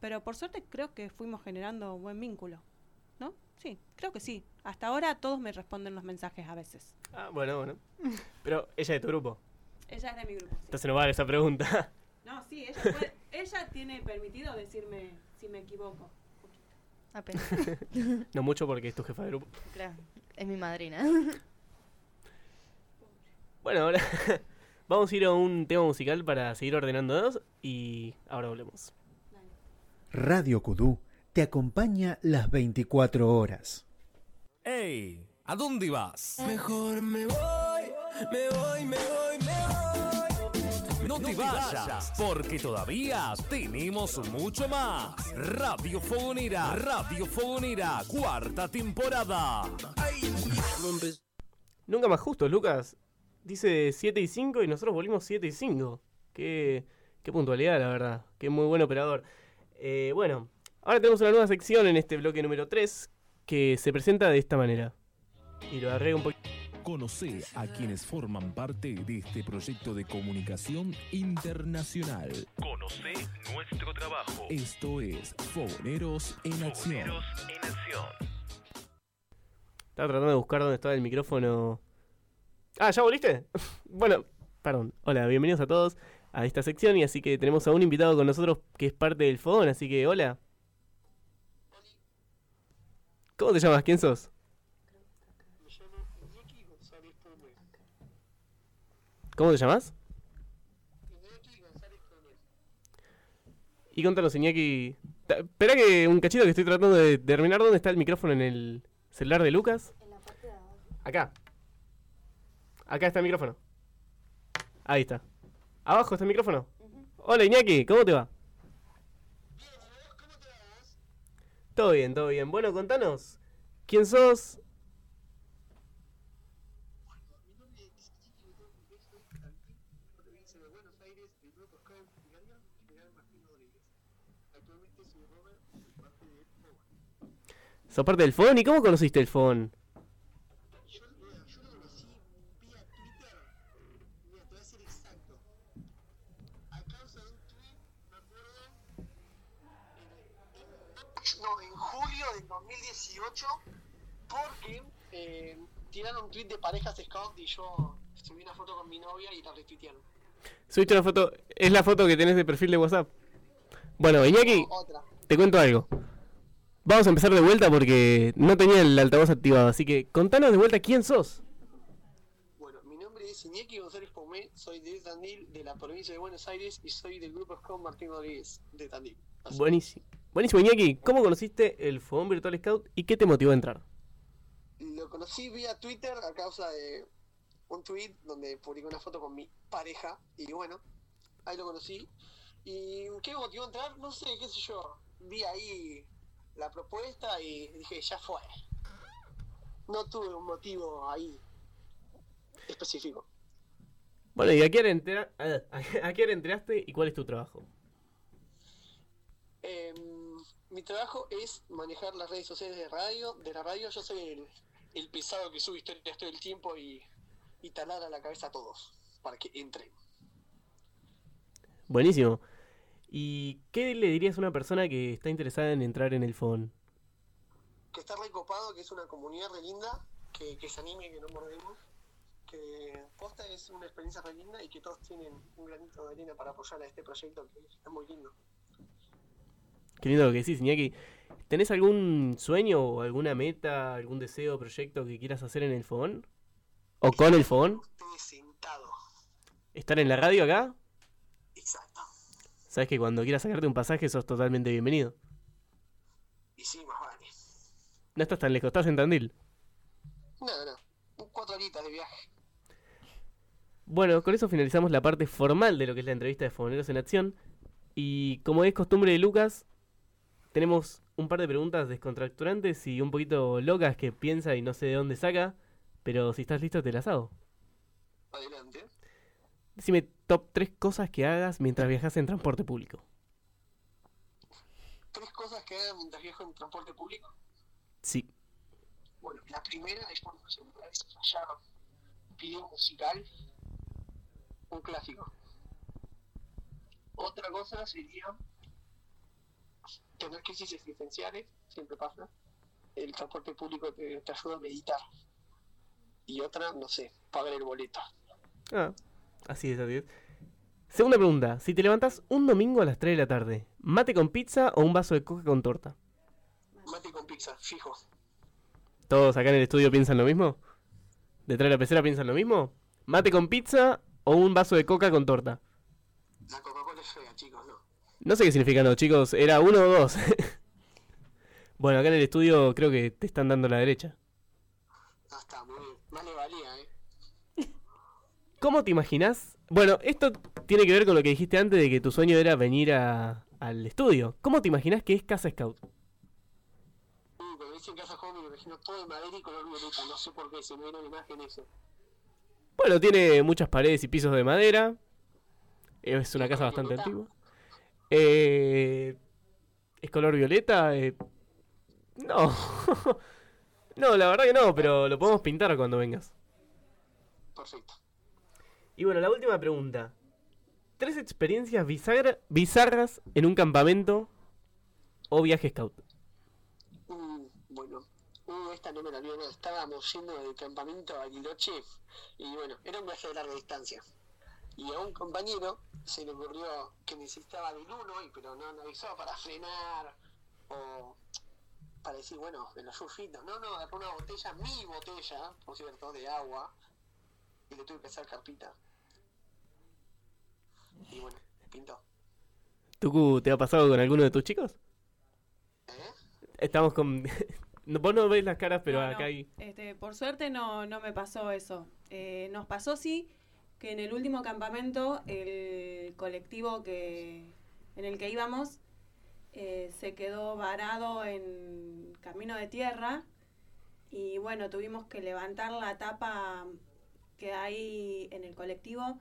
Pero por suerte creo que fuimos generando un buen vínculo. ¿No? Sí, creo que sí. Hasta ahora todos me responden los mensajes a veces. Ah, bueno, bueno. Pero ella es de tu grupo. Ella es de mi grupo. sí. Entonces no vale esa pregunta. No, sí, ella, puede- ella tiene permitido decirme si me equivoco. Apenas. no mucho porque es tu jefa de grupo. Claro, es mi madrina. Bueno, ahora vamos a ir a un tema musical para seguir ordenándonos y ahora volvemos. Radio Kudú te acompaña las 24 horas. ¡Ey! ¿A dónde vas? Mejor me voy, me voy, me voy, me voy. No te vayas, porque todavía tenemos mucho más. Radio Fogonera, Radio Fogonera, cuarta temporada. Nunca más justo, Lucas. Dice 7 y 5 y nosotros volvimos 7 y 5. Qué, qué puntualidad, la verdad. Qué muy buen operador. Eh, bueno, ahora tenemos una nueva sección en este bloque número 3 que se presenta de esta manera. Y lo agarré un poquito. Conoce a quienes forman parte de este proyecto de comunicación internacional. Conoce nuestro trabajo. Esto es Fogoneros en Acción. Estaba tratando de buscar dónde estaba el micrófono. Ah, ¿ya volviste? bueno, perdón. Hola, bienvenidos a todos a esta sección y así que tenemos a un invitado con nosotros que es parte del fogón, así que hola. ¿Cómo te llamas? ¿Quién sos? ¿Cómo te llamas? Y contanos, Iñaki. Espera que un cachito que estoy tratando de terminar. ¿Dónde está el micrófono en el celular de Lucas? Acá. Acá está el micrófono. Ahí está. Abajo está el micrófono. Hola Iñaki, ¿cómo te va? Todo bien, todo bien. Bueno, contanos. ¿Quién sos? ¿Sos parte del phone? ¿Y cómo conociste el phone? no, en julio del 2018, porque eh, tiraron un tweet de parejas scout y yo subí una foto con mi novia y la retuitearon. Subiste una foto. Es la foto que tenés de perfil de WhatsApp. Bueno, Iñaki, Otra. te cuento algo. Vamos a empezar de vuelta porque no tenía el altavoz activado. Así que contanos de vuelta quién sos. Bueno, mi nombre es Iñaki González Pomé, soy de Tandil, de la provincia de Buenos Aires y soy del grupo Scout Martín Rodríguez de Tandil. Así. Buenísimo. Buenísimo, Iñaki. ¿Cómo conociste el Fogón Virtual Scout y qué te motivó a entrar? Lo conocí vía Twitter a causa de un tweet donde publicó una foto con mi pareja y bueno, ahí lo conocí. ¿Y qué me motivó a entrar? No sé, qué sé yo. Vi ahí la propuesta y dije, ya fue. No tuve un motivo ahí específico. Bueno, ¿y a qué hora, entera- a- a qué hora entraste y cuál es tu trabajo? Em, mi trabajo es manejar las redes sociales de radio. De la radio yo soy el, el pesado que sube historias todo el tiempo y, y taladra la cabeza a todos para que entren. Buenísimo. ¿Y qué le dirías a una persona que está interesada en entrar en el Fogón? que está recopado, que es una comunidad re linda, que, que se anime, que no mordemos, que posta es una experiencia re linda y que todos tienen un granito de arena para apoyar a este proyecto que es muy lindo. Qué lindo lo que decís, Iñaki. ¿Tenés algún sueño o alguna meta, algún deseo, proyecto que quieras hacer en el Fogón? ¿O con el Fogón? ¿Estar en la radio acá? Exacto. Sabes que cuando quieras sacarte un pasaje sos totalmente bienvenido. Y sí, más vale. No estás tan lejos, estás en Tandil. No, no. Cuatro horitas de viaje. Bueno, con eso finalizamos la parte formal de lo que es la entrevista de Fogoneros en Acción. Y como es costumbre de Lucas, tenemos un par de preguntas descontracturantes y un poquito locas que piensa y no sé de dónde saca. Pero si estás listo, te las hago. Adelante. Decime top 3 cosas que hagas mientras viajas en transporte público. Tres cosas que hagan mientras viajo en transporte público. Sí. Bueno, la primera es por segunda vez fallar video musical, un clásico. Otra cosa sería tener crisis existenciales, siempre pasa. El transporte público te, te ayuda a meditar. Y otra, no sé, pagar el boleto. Ah, así es, así es. Segunda pregunta. Si te levantas un domingo a las 3 de la tarde, ¿mate con pizza o un vaso de coca con torta? Mate con pizza, fijo. ¿Todos acá en el estudio piensan lo mismo? ¿Detrás de la pecera piensan lo mismo? ¿Mate con pizza o un vaso de coca con torta? La Coca-Cola es fea, chicos, no. Sé qué significa no, chicos. Era uno o dos. bueno, acá en el estudio creo que te están dando la derecha. Ah, está, muy bien. Más le valía, ¿eh? ¿Cómo te imaginas? Bueno, esto tiene que ver con lo que dijiste antes de que tu sueño era venir a- al estudio. ¿Cómo te imaginas que es Casa Scout? Uh, cuando dicen casa me imagino todo de madera y color violeta. No sé por qué, se me viene una imagen eso. Bueno, tiene muchas paredes y pisos de madera. Es una casa bastante antigua. Eh, ¿Es color violeta? Eh, no. no, la verdad que no, pero lo podemos pintar cuando vengas. Perfecto. Y bueno, la última pregunta. Tres experiencias bisagra- bizarras en un campamento o viaje scout. Mm, bueno, uh, esta no me la olvido. Estábamos yendo del campamento a Bariloche y bueno, era un viaje de larga distancia. Y a un compañero se le ocurrió que necesitaba del uno, y, pero no, no avisó para frenar o para decir, bueno, de los surfitos. No, no, agarró una botella, mi botella, por cierto, de agua, y le tuve que hacer carpita. Y bueno, pintó. ¿Tucu, te ha pasado con alguno de tus chicos? Estamos con... No, Vos no ves las caras, pero No, acá no. hay... Este, por suerte no, no me pasó eso. Eh, nos pasó sí que en el último campamento el colectivo que en el que íbamos eh, se quedó varado en camino de tierra y bueno, tuvimos que levantar la tapa que hay en el colectivo,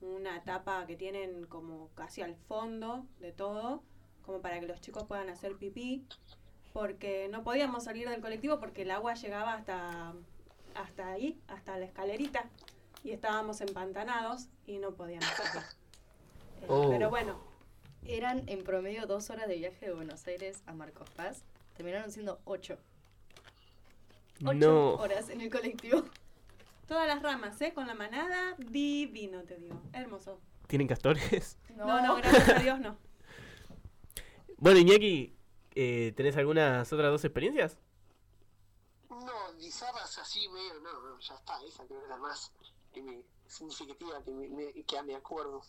una tapa que tienen como casi al fondo de todo, como para que los chicos puedan hacer pipí porque no podíamos salir del colectivo porque el agua llegaba hasta, hasta ahí, hasta la escalerita, y estábamos empantanados y no podíamos salir. Eh, Oh. Pero bueno, Eran en promedio dos horas de viaje de Buenos Aires a Marcos Paz. Terminaron siendo ocho. Ocho No. horas en el colectivo. todas las ramas, ¿eh? Con la manada, divino, te digo. Hermoso. ¿Tienen castores? No, no, gracias a Dios no. Bueno, Iñaki, eh, ¿tenés algunas otras dos experiencias? No, bizarras así, medio, no, no, ya está, esa creo que es la más que me- significativa que me, me- que acuerdo.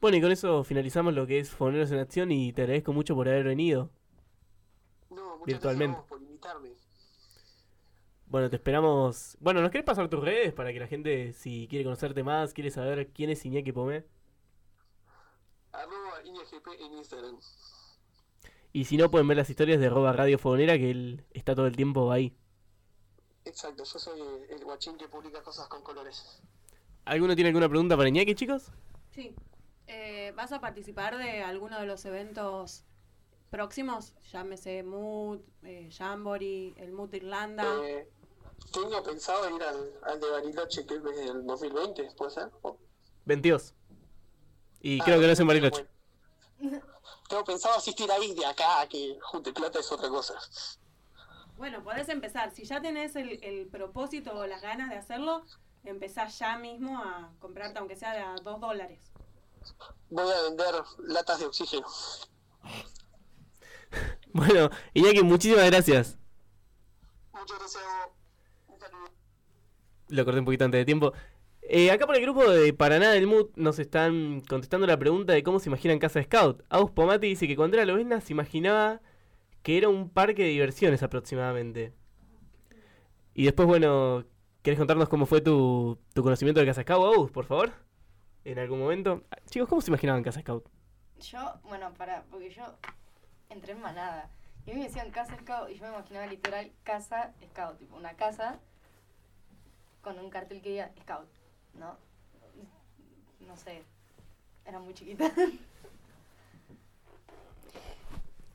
Bueno, y con eso finalizamos lo que es Foneros en Acción y te agradezco mucho por haber venido No, muchas virtualmente. gracias por invitarme. Bueno, te esperamos. Bueno, ¿nos querés pasar tus redes para que la gente, si quiere conocerte más, quiere saber quién es Iñaki Pomé? Arroba INGP en Instagram. Y si no, pueden ver las historias de Roba Radio Fogonera, que él está todo el tiempo ahí. Exacto, yo soy el, el guachín que publica cosas con colores. ¿Alguno tiene alguna pregunta para Iñaki, chicos? Sí. Eh, ¿Vas a participar de alguno de los eventos próximos? Llámese Mood, eh, Jamboree, el Mood de Irlanda. Eh, tengo pensado ir al, al de Bariloche que es del 2020, ¿puede ser? O- 22. Y Ah, creo que no es en bueno, Bariloche. Tengo pensado asistir ahí, de acá que junte plata es otra cosa. Bueno, podés empezar. Si ya tenés el, el propósito o las ganas de hacerlo, empezás ya mismo a comprarte, aunque sea de a dos dólares. Voy a vender latas de oxígeno. Bueno, Iñaki, muchísimas gracias. Muchas gracias. Un saludo. Lo corté un poquito antes de tiempo. Eh, acá por el grupo de Paraná del Mood nos están contestando la pregunta de cómo se imaginan Casa Scout. Aus Pomati dice que cuando era lobesna se imaginaba que era un parque de diversiones aproximadamente. Y después, bueno, ¿querés contarnos cómo fue tu, tu conocimiento de Casa Scout, Aus, por favor? En algún momento. Chicos, ¿cómo se imaginaban Casa Scout? Yo, bueno, para, porque yo entré en manada. Y a mí me decían casa scout y yo me imaginaba literal casa scout, tipo una casa con un cartel que diga scout, ¿no? No sé, era muy chiquita.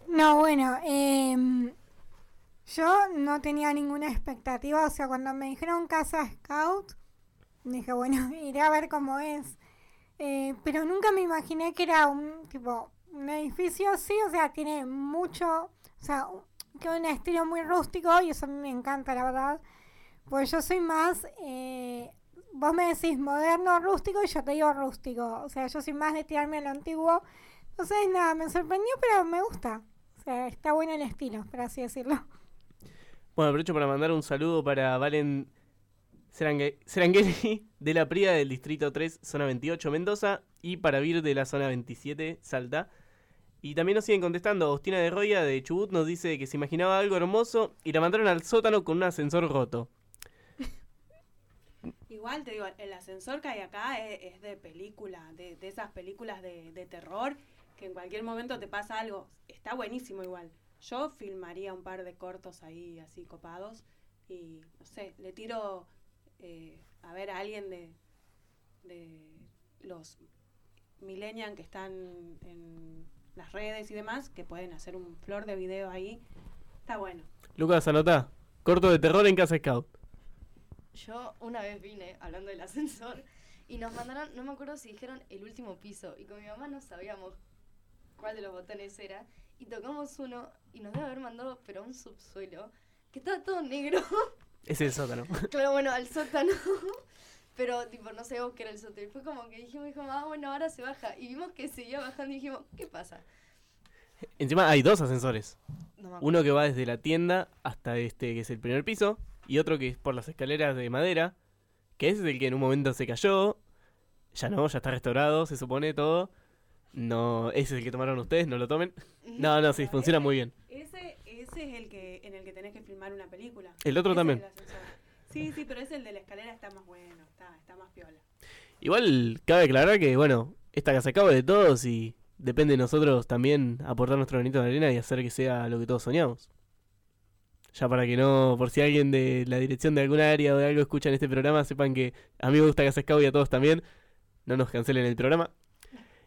No, bueno, em, Yo no tenía ninguna expectativa, o sea, cuando me dijeron Casa Scout, dije, bueno, iré a ver cómo es. Eh, pero nunca me imaginé que era un tipo un edificio así, o sea, tiene mucho, o sea, que un estilo muy rústico y eso a mí me encanta, la verdad. Pues yo soy más, eh, vos me decís moderno, rústico y yo te digo rústico. O sea, yo soy más de tirarme a lo antiguo. Entonces, nada, me sorprendió, pero me gusta. Está bueno el estilo, por así decirlo. Bueno, aprovecho para mandar un saludo para Valen Serangeli de la Prida del Distrito 3, zona 28, Mendoza, y para Vir de la zona 27, Salta. Y también nos siguen contestando. Agustina de Roya de Chubut nos dice que se imaginaba algo hermoso y la mandaron al sótano con un ascensor roto. Igual te digo, el ascensor que hay acá es, de película, de, esas películas de, de, terror, que en cualquier momento te pasa algo. Está buenísimo igual. Yo filmaría un par de cortos ahí así copados y, no sé, le tiro eh, a ver a alguien de, de los millennials que están en las redes y demás, que pueden hacer un flor de video ahí. Está bueno. Lucas, anota. Corto de terror en Casa Scout. Yo una vez vine hablando del ascensor y nos mandaron, no me acuerdo si dijeron el último piso, y con mi mamá no sabíamos cuál de los botones era, y tocamos uno y nos debe haber mandado, pero a un subsuelo, que estaba todo negro. Es el sótano. claro, bueno, al sótano. pero tipo, no sabíamos que era el sótano. Y fue como que dijimos, dijo, ah, bueno, ahora se baja. Y vimos que seguía bajando y dijimos, ¿qué pasa? Encima hay dos ascensores. Uno que va desde la tienda hasta este, que es el primer piso, y otro que es por las escaleras de madera, que es el que en un momento se cayó. Ya no, ya está restaurado, se supone todo. No, ese es el que tomaron ustedes, no lo tomen. No, no, sí, funciona muy bien. Ese, ese es el que en el que tenés que filmar una película. El otro también. sí, sí, pero ese el de la escalera está más bueno, está, está más piola. Igual cabe aclarar que, bueno, esta casa acaba de todos y depende de nosotros también aportar nuestro granito de arena y hacer que sea lo que todos soñamos. Ya para que no, por si alguien de la dirección de alguna área o de algo escucha en este programa, sepan que a mí me gusta Casa Scout y a todos también. No nos cancelen el programa.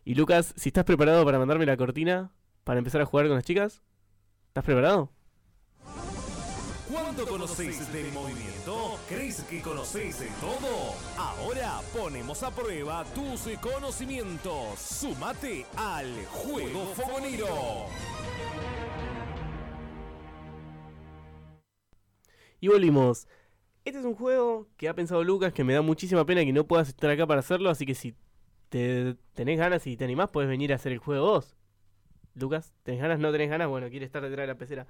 Y Lucas, si estás preparado para mandarme la cortina para empezar a jugar con las chicas, ¿estás preparado? ¿Cuánto conocéis del movimiento? ¿Crees que conocéis de todo? Ahora ponemos a prueba tus conocimientos. Sumate al Juego Fogonero. Y volvimos. Este es un juego que ha pensado Lucas, que me da muchísima pena que no puedas estar acá para hacerlo, así que si te tenés ganas y te animás, puedes venir a hacer el juego vos. Lucas, ¿tenés ganas? ¿No tenés ganas? Bueno, quiere estar detrás de la pecera.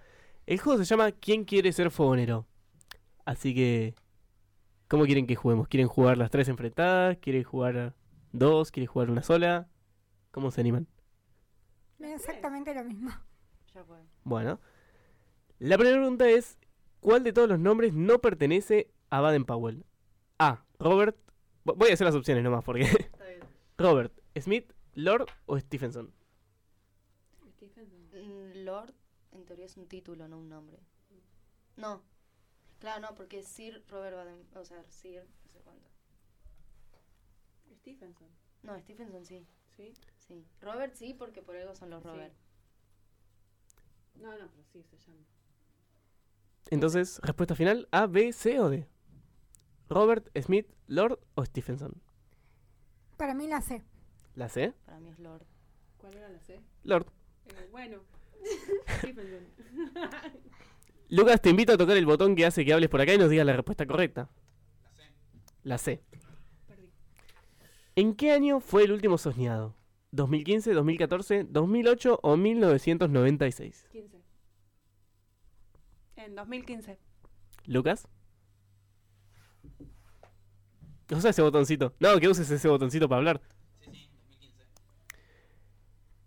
El juego se llama ¿Quién quiere ser fogonero? Así que, ¿cómo quieren que juguemos? ¿Quieren jugar las tres enfrentadas? ¿Quieren jugar dos? ¿Quieren jugar una sola? ¿Cómo se animan? Exactamente lo mismo. Bueno, la primera pregunta es, ¿Cuál de todos los nombres no pertenece a Baden Powell? A. Robert. Voy a hacer las opciones nomás porque. Robert, Smith, Lord o Stephenson. Mm, Lord, en teoría es un título, no un nombre. No. Claro, no, porque Sir Robert Baden. O sea, Sir, no sé cuánto. Stephenson. No, Stephenson sí. ¿Sí? Sí. Robert sí, porque por algo son los Robert. No, no, pero sí se llama. Entonces, respuesta final, A, B, C o D. Robert, Smith, Lord o Stephenson. Para mí la C. ¿La C? Para mí es Lord. ¿Cuál era la C? Lord. Eh, bueno. Stephenson. Lucas, te invito a tocar el botón que hace que hables por acá y nos digas la respuesta correcta. La C. La C. Perdí. ¿En qué año fue el último soñado? ¿2015, 2014, 2008 o 1996? 15. En 2015. ¿Lucas? Usa ese botoncito. No, que uses ese botoncito para hablar. Sí, sí, 2015.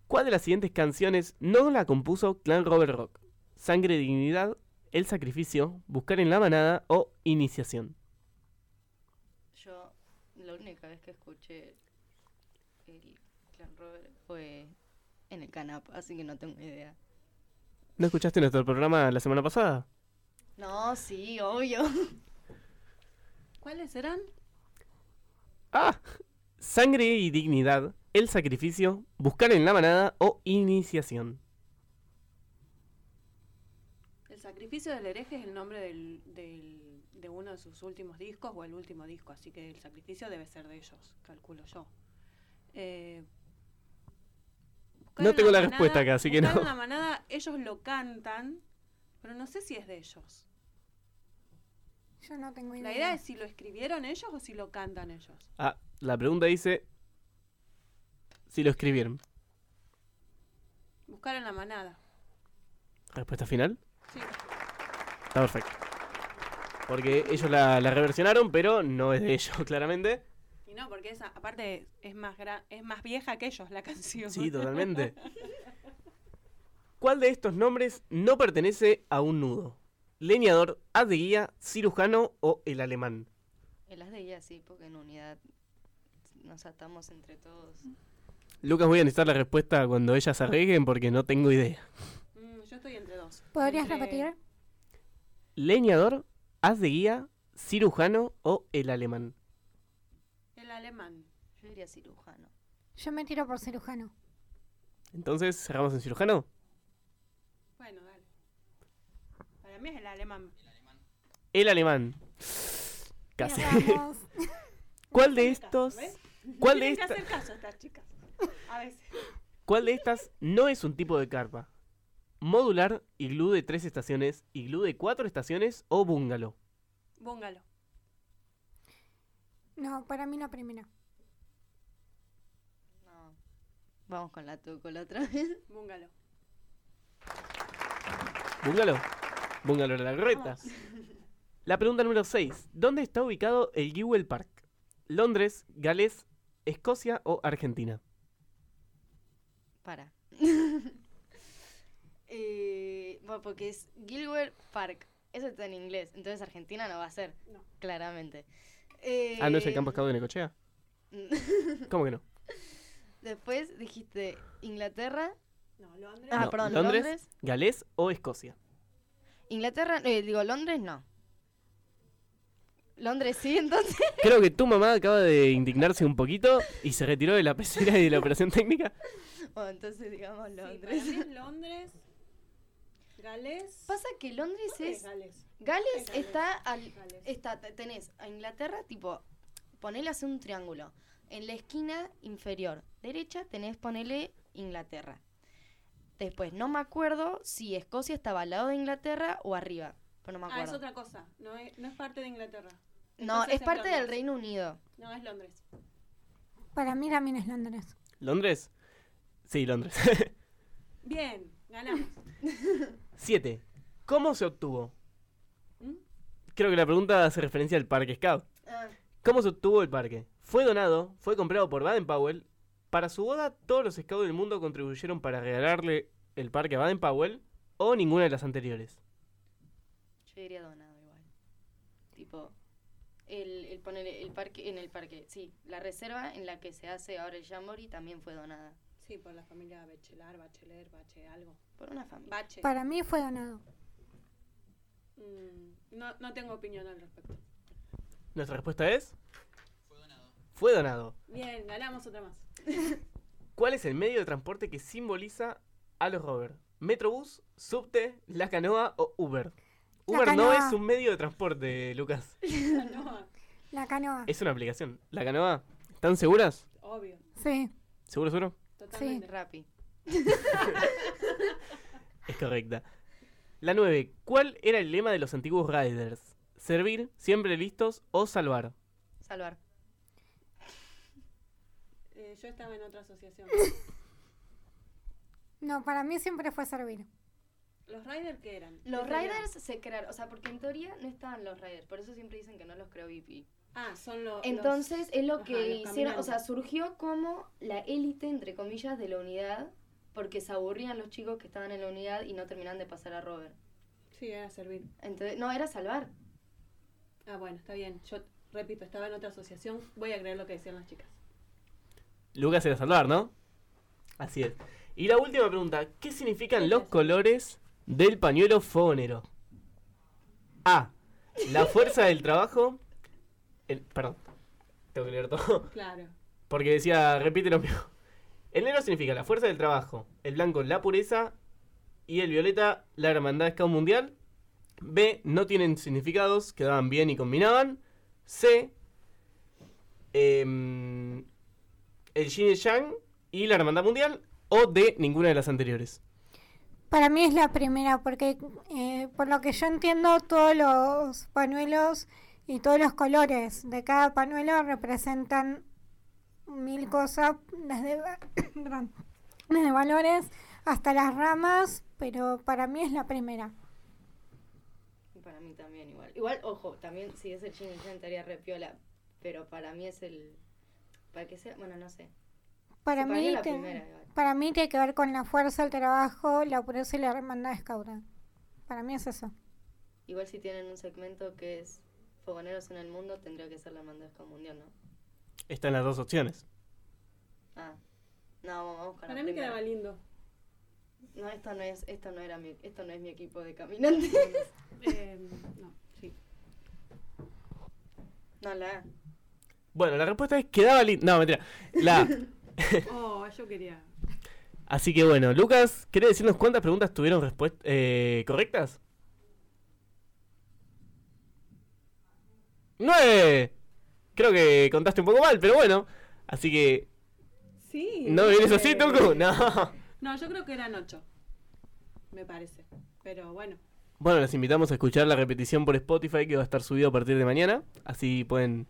¿Cuál de las siguientes canciones no la compuso Clan Robert Rock? Sangre, Dignidad, El Sacrificio, Buscar en la Manada o Iniciación. Yo, la única vez que escuché el Clan Robert fue en el canap, así que no tengo idea. ¿No escuchaste nuestro programa la semana pasada? No, sí, obvio. ¿Cuáles eran? Ah, sangre y dignidad, el sacrificio, buscar en la manada o iniciación. El sacrificio del hereje es el nombre del, del- de uno de sus últimos discos o el último disco, así que el sacrificio debe ser de ellos, calculo yo. Eh, No en tengo la manada- respuesta acá, así que no. en la manada, ellos lo cantan, pero no sé si es de ellos. Yo no tengo idea. La idea es si lo escribieron ellos o si lo cantan ellos. Ah, la pregunta dice si lo escribieron. Buscar en la manada. ¿Respuesta final? Sí. Está perfecto. Porque ellos la, la reversionaron, pero no es de ellos, claramente. Y no, porque esa, aparte es más gra- es más vieja que ellos la canción. Sí, totalmente. ¿Cuál de estos nombres no pertenece a un nudo? Leñador, haz de guía, cirujano o el alemán. El as de guía sí, porque en unidad nos atamos entre todos. Lucas, voy a necesitar la respuesta cuando ellas arreglen porque no tengo idea. Mm, yo estoy entre dos. ¿Podrías Entre- repetir? Leñador, haz de guía, cirujano o el alemán. El alemán. Yo diría cirujano. Yo me tiro por cirujano. Entonces, cerramos en cirujano. Bueno, dale. Para mí es el alemán. El alemán. Casi. ¿Cuál de estos? ¿ves? ¿Cuál de estas? hacer caso a estas chicas. A veces. ¿Cuál de estas no es un tipo de carpa? Modular, iglú de tres estaciones, iglú de cuatro estaciones o bungalow. Búngalo. No, para mí la primera. No. Vamos con la tuco la otra vez. Búngalo. Bungalow. Bungalow la correcta. La pregunta número 6. ¿Dónde está ubicado el Jewel Park? ¿Londres, Gales, Escocia o Argentina? Para. eh, bueno, porque es Gilbert Park. Eso está en inglés. Entonces Argentina no va a ser. No. Claramente. Ah, ¿no es el Eh, campo escado de Necochea? ¿Cómo que no? Después dijiste Inglaterra. No, Londres. Ah, No, perdón, ¿Londres, Londres. Gales o Escocia? Inglaterra, eh, digo, Londres no. Londres sí, entonces. Creo que tu mamá acaba de indignarse un poquito y se retiró de la pecera y de la operación técnica. Bueno, entonces digamos Sí, para Londres. mí Londres. Gales. Pasa que Londres ¿Dónde es. Gales? Gales ¿Dónde es está al. Gales? Está, te- tenés a Inglaterra, tipo, ponele hacer un triángulo. En la esquina inferior derecha tenés ponele Inglaterra. Después, no me acuerdo si Escocia estaba al lado de Inglaterra o arriba. Pero no me Ah, es otra cosa. No es, no es parte de Inglaterra. no, es parte del. Reino Unido. No, es Londres. Para mí también es Londres. ¿Londres? Sí, Londres. Bien, ganamos. 7. ¿Cómo se obtuvo? ¿Mm? Creo que la pregunta hace referencia al Parque Scout. Ah, ¿Cómo se obtuvo el parque? Fue donado, fue comprado por Baden Powell. Para su boda, todos los scouts del mundo contribuyeron para regalarle el parque a Baden Powell o ninguna de las anteriores. yo diría donado igual. Tipo, el, el poner el parque, en el parque, sí, la reserva en la que se hace ahora el Jamboree también fue donada. Sí, por la familia Bachelar, Bacheler, Bache, algo. Por una familia. Bache. Para mí fue donado. Mm, no, no tengo opinión al respecto. Nuestra respuesta es... Fue donado. Bien, ganamos otra más. ¿Cuál es el medio de transporte que simboliza a los rovers? ¿Metrobús, subte, la canoa o Uber? La Uber no canoa. es un medio de transporte, Lucas. no, La canoa. Es una aplicación. ¿La canoa? ¿Están seguras? obvio. Sí. ¿Seguro, seguro? Totalmente. Rappi. Es correcta. La 9. ¿Cuál era el lema de los antiguos Riders? ¿Servir, siempre listos o salvar? Salvar. Yo estaba en otra asociación. No, para mí siempre fue servir. ¿Los Riders qué eran? Los. Riders se crearon, o sea, porque en teoría no estaban los Riders, por eso siempre dicen que no los creó BP. Ah, son lo- los. Entonces es lo que hicieron, o sea, surgió como la élite, entre comillas, de la unidad, porque se aburrían los chicos que estaban en la unidad y no terminaban de pasar a Robert. Sí, era servir. Entonces, no, era salvar. Ah, bueno, está bien. Yo repito, estaba en otra asociación. Voy a creer lo que decían las chicas. Lucas era salvar, ¿no? Así es. Y la última pregunta. ¿Qué significan los colores del pañuelo fogonero? A. La fuerza del trabajo. el- perdón. Tengo que leer todo. Claro. Porque decía, repite lo mismo. El negro significa la fuerza del trabajo. El blanco, la pureza. Y el violeta, la hermandad scout mundial. B. No tienen significados, quedaban bien y combinaban. C. em, el Yin Yang y la Hermandad Mundial. O D. Ninguna de las anteriores. Para mí es la primera, porque eh, por lo que yo entiendo, todos los pañuelos y todos los colores de cada pañuelo representan mil cosas, desde, valores hasta las ramas, pero para mí es la primera. Y Para mí también igual. Igual, ojo, también si es el Jin y Yang estaría re piola, pero para mí es el... Para que sea, bueno, no sé. Para, Sí, para mí te- primera, para mí tiene que ver con la fuerza, el trabajo, la pureza y la hermandad escauta. Para mí es eso. Igual si tienen un segmento que es Fogoneros en el Mundo, tendría que ser la Mandesca Mundial, ¿no? Están las dos opciones. Ah. No, vamos con Para la mí primera. quedaba lindo. No, esto no es, esto no era mi, esto no es mi equipo de caminantes. Eh, no, sí. no, la A. Bueno, la respuesta es quedaba lindo. No, mentira. La. Oh, yo quería. Así que bueno, Lucas, ¿querés decirnos cuántas preguntas tuvieron respuestas correctas? ¡Nueve! Creo que contaste un poco mal, pero bueno. Así que. Sí. ¿No vienes eh, así, Tucu? No. No, yo creo que eran ocho. Me parece. Pero bueno. Bueno, les invitamos a escuchar la repetición por Spotify que va a estar subido a partir de mañana. Así pueden.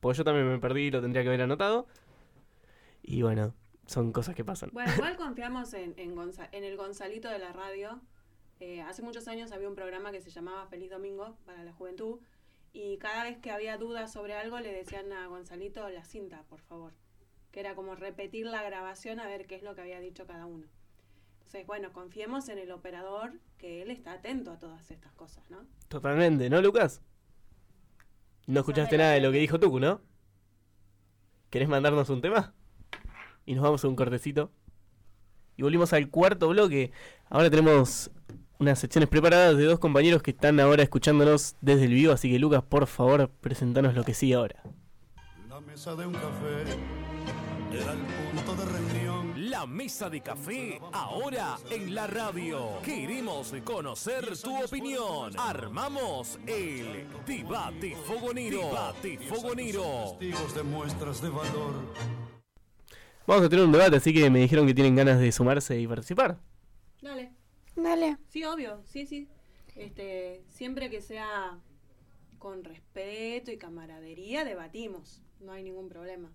Porque yo también me perdí y lo tendría que haber anotado. Y bueno, son cosas que pasan. Bueno, igual confiamos en, en, Gonza- en el Gonzalito de la radio. Eh, hace muchos años había un programa que se llamaba Feliz Domingo para la juventud. Y cada vez que había dudas sobre algo le decían a Gonzalito la cinta, por favor. Que era como repetir la grabación a ver qué es lo que había dicho cada uno. Entonces, bueno, confiemos en el operador que él está atento a todas estas cosas, ¿no? Totalmente, ¿no, Lucas? No escuchaste nada de lo que dijo Tucu, ¿no? ¿Querés mandarnos un tema? Y nos vamos a un cortecito. Y volvimos al cuarto bloque. Ahora tenemos unas secciones preparadas de dos compañeros que están ahora escuchándonos desde el vivo. Así que, Lucas, por favor, presentanos lo que sigue ahora. La mesa de un café era el punto de reunión. La mesa de café ahora en la radio. Queremos conocer tu opinión. Armamos el debate fogonero. Debate fogonero. Testigos de muestras de valor. Vamos a tener un debate, así que me dijeron que tienen ganas de sumarse y participar. Dale. Dale. Sí, obvio, sí, sí. Este, siempre que sea con respeto y camaradería, debatimos. No hay ningún problema.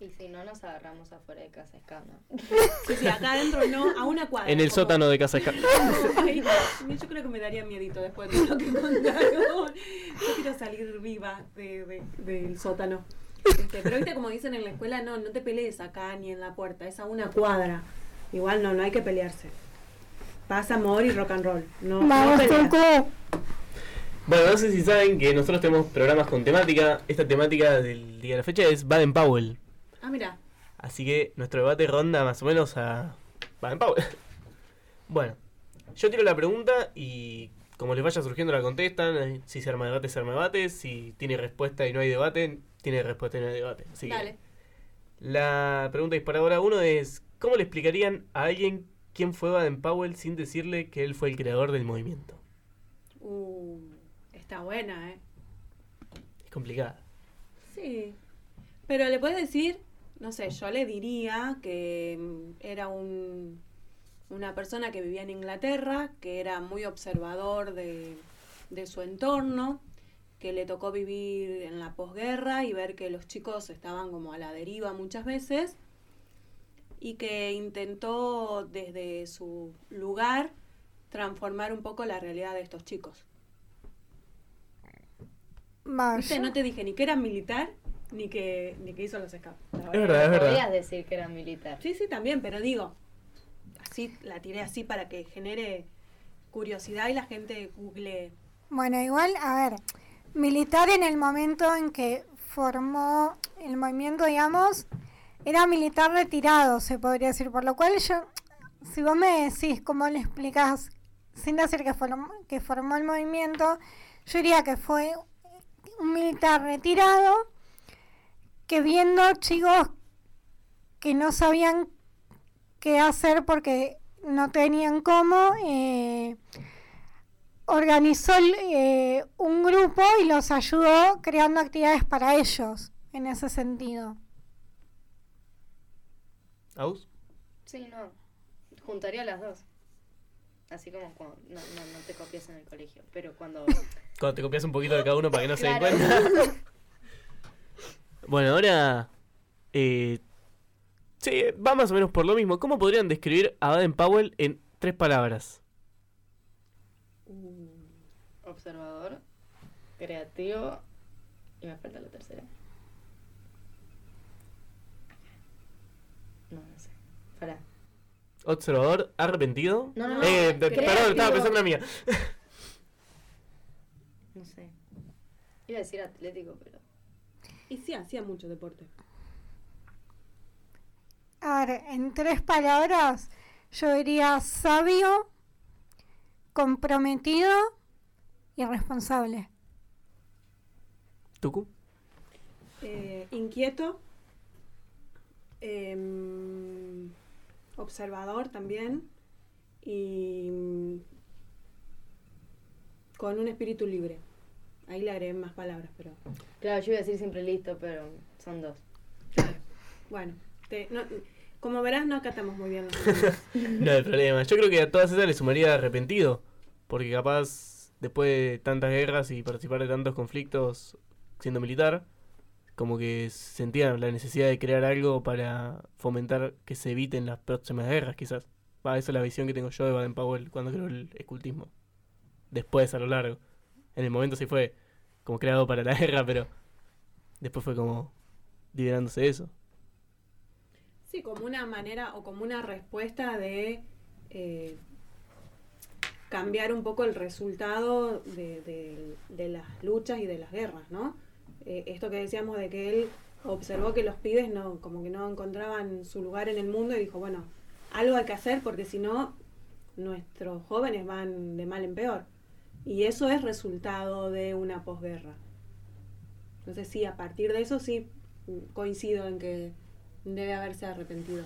Y si no, nos agarramos afuera de casa escana. Sí, sí, acá adentro no, a una cuadra. En el como- sótano de Casa Esca- Ay, yo creo que me daría miedito después de lo que contaron. Yo quiero salir viva de- de- del sótano. Este, pero viste, como dicen en la escuela, no, no te pelees acá ni en la puerta, es a una cuadra. Igual no, no hay que pelearse. Paz, amor y rock and roll. No, no Vamos. Tucu. Bueno, no sé si saben que nosotros tenemos programas con temática. Esta temática del día de la fecha es Baden Powell. Ah, mira. Así que nuestro debate ronda más o menos a Baden Powell. Bueno, yo tiro la pregunta y como les vaya surgiendo la contestan. eh, Si se arma debate, se arma debate. Si tiene respuesta y no hay debate, tiene respuesta y no hay debate. Así que Dale. la pregunta disparadora uno es: ¿Cómo le explicarían a alguien quién fue Baden Powell sin decirle que él fue el creador del movimiento? Uh, está buena, ¿eh? Es complicada. Sí. Pero le puedes decir, no sé, yo le diría que mm, era un, una persona que vivía en Inglaterra, que era muy observador de, de su entorno, que le tocó vivir en la posguerra y ver que los chicos estaban como a la deriva muchas veces y que intentó desde su lugar transformar un poco la realidad de estos chicos. ¿Viste? No te dije ni que era militar ni que, ni que hizo los scouts. Es verdad, es verdad. Podías decir que era militar. Sí, sí, también, pero digo, así la tiré así para que genere curiosidad y la gente googlee. Bueno, igual, a ver, militar en el momento en que formó el movimiento, digamos, era militar retirado, se podría decir, por lo cual yo, si vos me decís cómo le explicás, sin decir que formó, que formó el movimiento, yo diría que fue un militar retirado que viendo chicos que no sabían qué hacer porque no tenían cómo, eh, organizó eh, un grupo y los ayudó creando actividades para ellos, en ese sentido. ¿Aus? Sí, no. Juntaría las dos. Así como cuando no, no, no te copias en el colegio, pero cuando... Cuando te copias un poquito de cada uno para que no se den cuenta. bueno, ahora... Eh, sí, va más o menos por lo mismo. ¿Cómo podrían describir a Baden Powell en tres palabras? Observador, creativo y me falta la tercera. No, no sé. Pará. Observador, arrepentido. No, no, no, Eh, perdón, estaba pensando en la mía. No sé. Iba a decir atlético, pero... Y sí, hacía mucho deporte. A ver, en tres palabras, yo diría sabio, comprometido y responsable. ¿Tucu? Eh, inquieto. em, observador también. Y mm, con un espíritu libre. Ahí le agregué más palabras, pero Claro, yo iba a decir siempre listo, pero son dos. bueno. te- no- como verás, no acatamos muy bien los. No hay problema. Yo creo que a todas esas le sumaría arrepentido. Porque capaz, después de tantas guerras y participar de tantos conflictos siendo militar, como que sentían la necesidad de crear algo para fomentar que se eviten las próximas guerras, quizás. Va, esa es la visión que tengo yo de Baden Powell cuando creo el escultismo. Después, a lo largo. En el momento sí fue como creado para la guerra, pero después fue como liberándose de eso. Sí, como una manera o como una respuesta de eh, cambiar un poco el resultado de, las luchas y de las guerras, ¿no? Eh, esto que decíamos de que él observó que los pibes no, como que no encontraban su lugar en el mundo y dijo, bueno, algo hay que hacer porque si no, nuestros jóvenes van de mal en peor. Y eso es resultado de una posguerra. Entonces sí, a partir de eso sí coincido en que debe haberse arrepentido.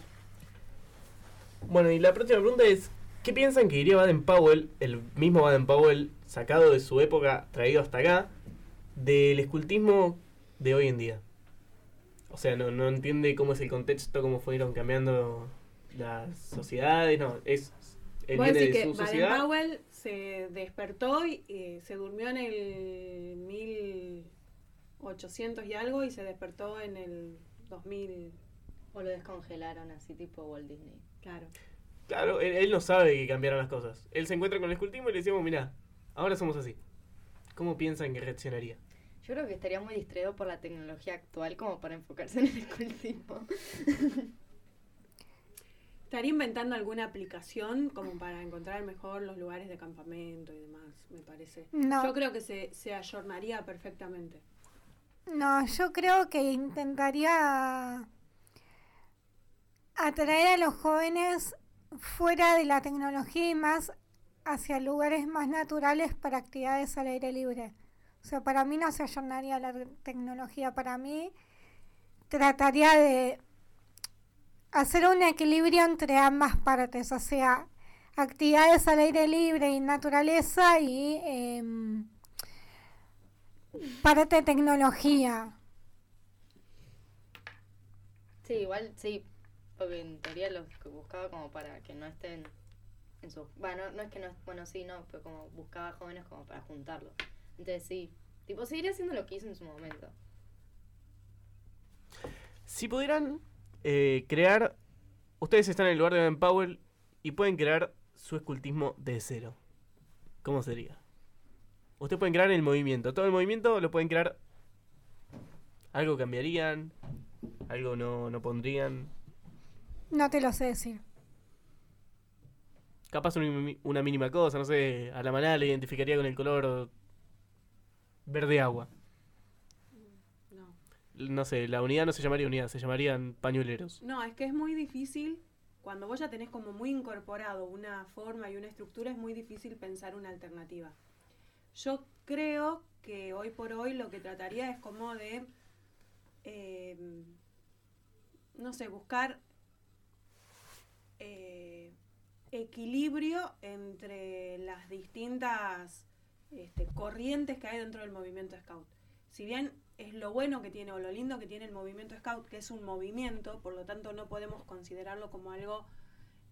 Bueno, y la próxima pregunta es, ¿qué piensan que diría Baden Powell, el mismo Baden Powell sacado de su época, traído hasta acá, del escultismo de hoy en día? O sea, no, no entiende cómo es el contexto, cómo fueron cambiando las sociedades, no, es... Él viene de que su Baden sociedad. Powell se despertó y eh, se durmió en el 1800 y algo y se despertó en el 2000. O lo descongelaron así tipo Walt Disney. Claro. Claro, él, él no sabe que cambiaron las cosas. Él se encuentra con el escultismo y le decimos, mira, ahora somos así. ¿Cómo piensan que reaccionaría? Yo creo que estaría muy distraído por la tecnología actual como para enfocarse en el escultismo. Estaría inventando alguna aplicación como para encontrar mejor los lugares de campamento y demás, me parece. No. Yo creo que se, se ayornaría perfectamente. No, yo creo que intentaría atraer a los jóvenes fuera de la tecnología y más hacia lugares más naturales para actividades al aire libre. O sea, para mí no se ayornaría la tecnología, para mí trataría de hacer un equilibrio entre ambas partes, o sea, actividades al aire libre y naturaleza y em, parte de tecnología. Sí, igual sí, porque en teoría los que buscaba como para que no estén en su... Bueno, no es que no, bueno, sí, no, pero como buscaba jóvenes como para juntarlos. Entonces sí, tipo, seguiría haciendo lo que hizo en su momento. Si pudieran eh, crear, ustedes están en el lugar de Baden Powell y pueden crear su escultismo de cero. ¿Cómo sería? Ustedes pueden crear el movimiento. Todo el movimiento lo pueden crear. Algo cambiarían, algo no, no pondrían. No te lo sé decir. Capaz un- una mínima cosa, no sé, a la manera le identificaría con el color verde agua. No. Sé, la unidad no se llamaría unidad, se llamarían pañueleros. No, es que es muy difícil, cuando vos ya tenés como muy incorporado una forma y una estructura, es muy difícil pensar una alternativa. Yo creo que hoy por hoy lo que trataría es como de, eh, no sé, buscar eh, equilibrio entre las distintas este, corrientes que hay dentro del movimiento scout. Si bien es lo bueno que tiene o lo lindo que tiene el movimiento scout, que es un movimiento, por lo tanto no podemos considerarlo como algo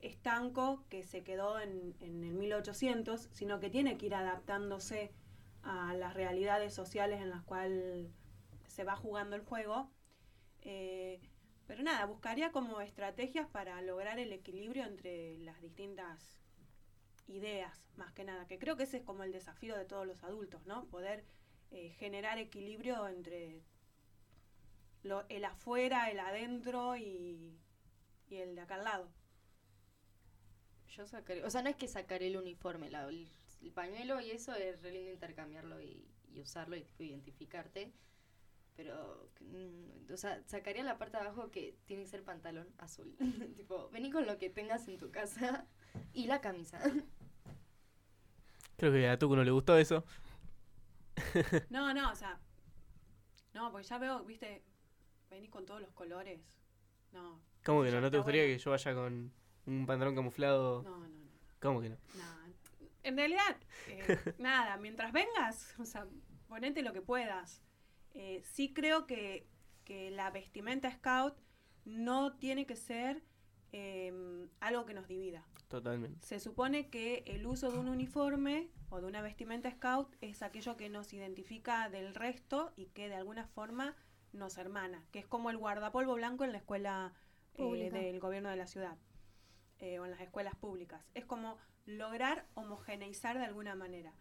estanco que se quedó en, en el 1800, sino que tiene que ir adaptándose a las realidades sociales en las cuales se va jugando el juego. Eh, pero nada, buscaría como estrategias para lograr el equilibrio entre las distintas ideas, más que nada, que creo que ese es como el desafío de todos los adultos, ¿no? Poder eh, generar equilibrio entre lo, el afuera, el adentro y, y el de acá al lado. Yo sacaré, o sea, no es que sacaré el uniforme, la, el, el pañuelo y eso es re lindo intercambiarlo y, y usarlo y identificarte. Pero, mm, o sea, sacaría la parte de abajo que tiene que ser pantalón azul. tipo, vení con lo que tengas en tu casa y la camisa. Creo que a Tuco no le gustó eso. No, no, o sea. No, porque ya veo, viste, venís con todos los colores. No. ¿Cómo que no? ¿No te gustaría que yo vaya con un pantalón camuflado? No, no, no. ¿Cómo que no? Nada. En realidad, eh, nada, mientras vengas, o sea, ponete lo que puedas. Eh, sí creo que, que la vestimenta scout no tiene que ser eh, algo que nos divida. Totalmente. Se supone que el uso de un uniforme o de una vestimenta scout es aquello que nos identifica del resto y que de alguna forma nos hermana, que es como el guardapolvo blanco en la escuela eh, del gobierno de la ciudad eh, o en las escuelas públicas. Es como lograr homogeneizar de alguna manera,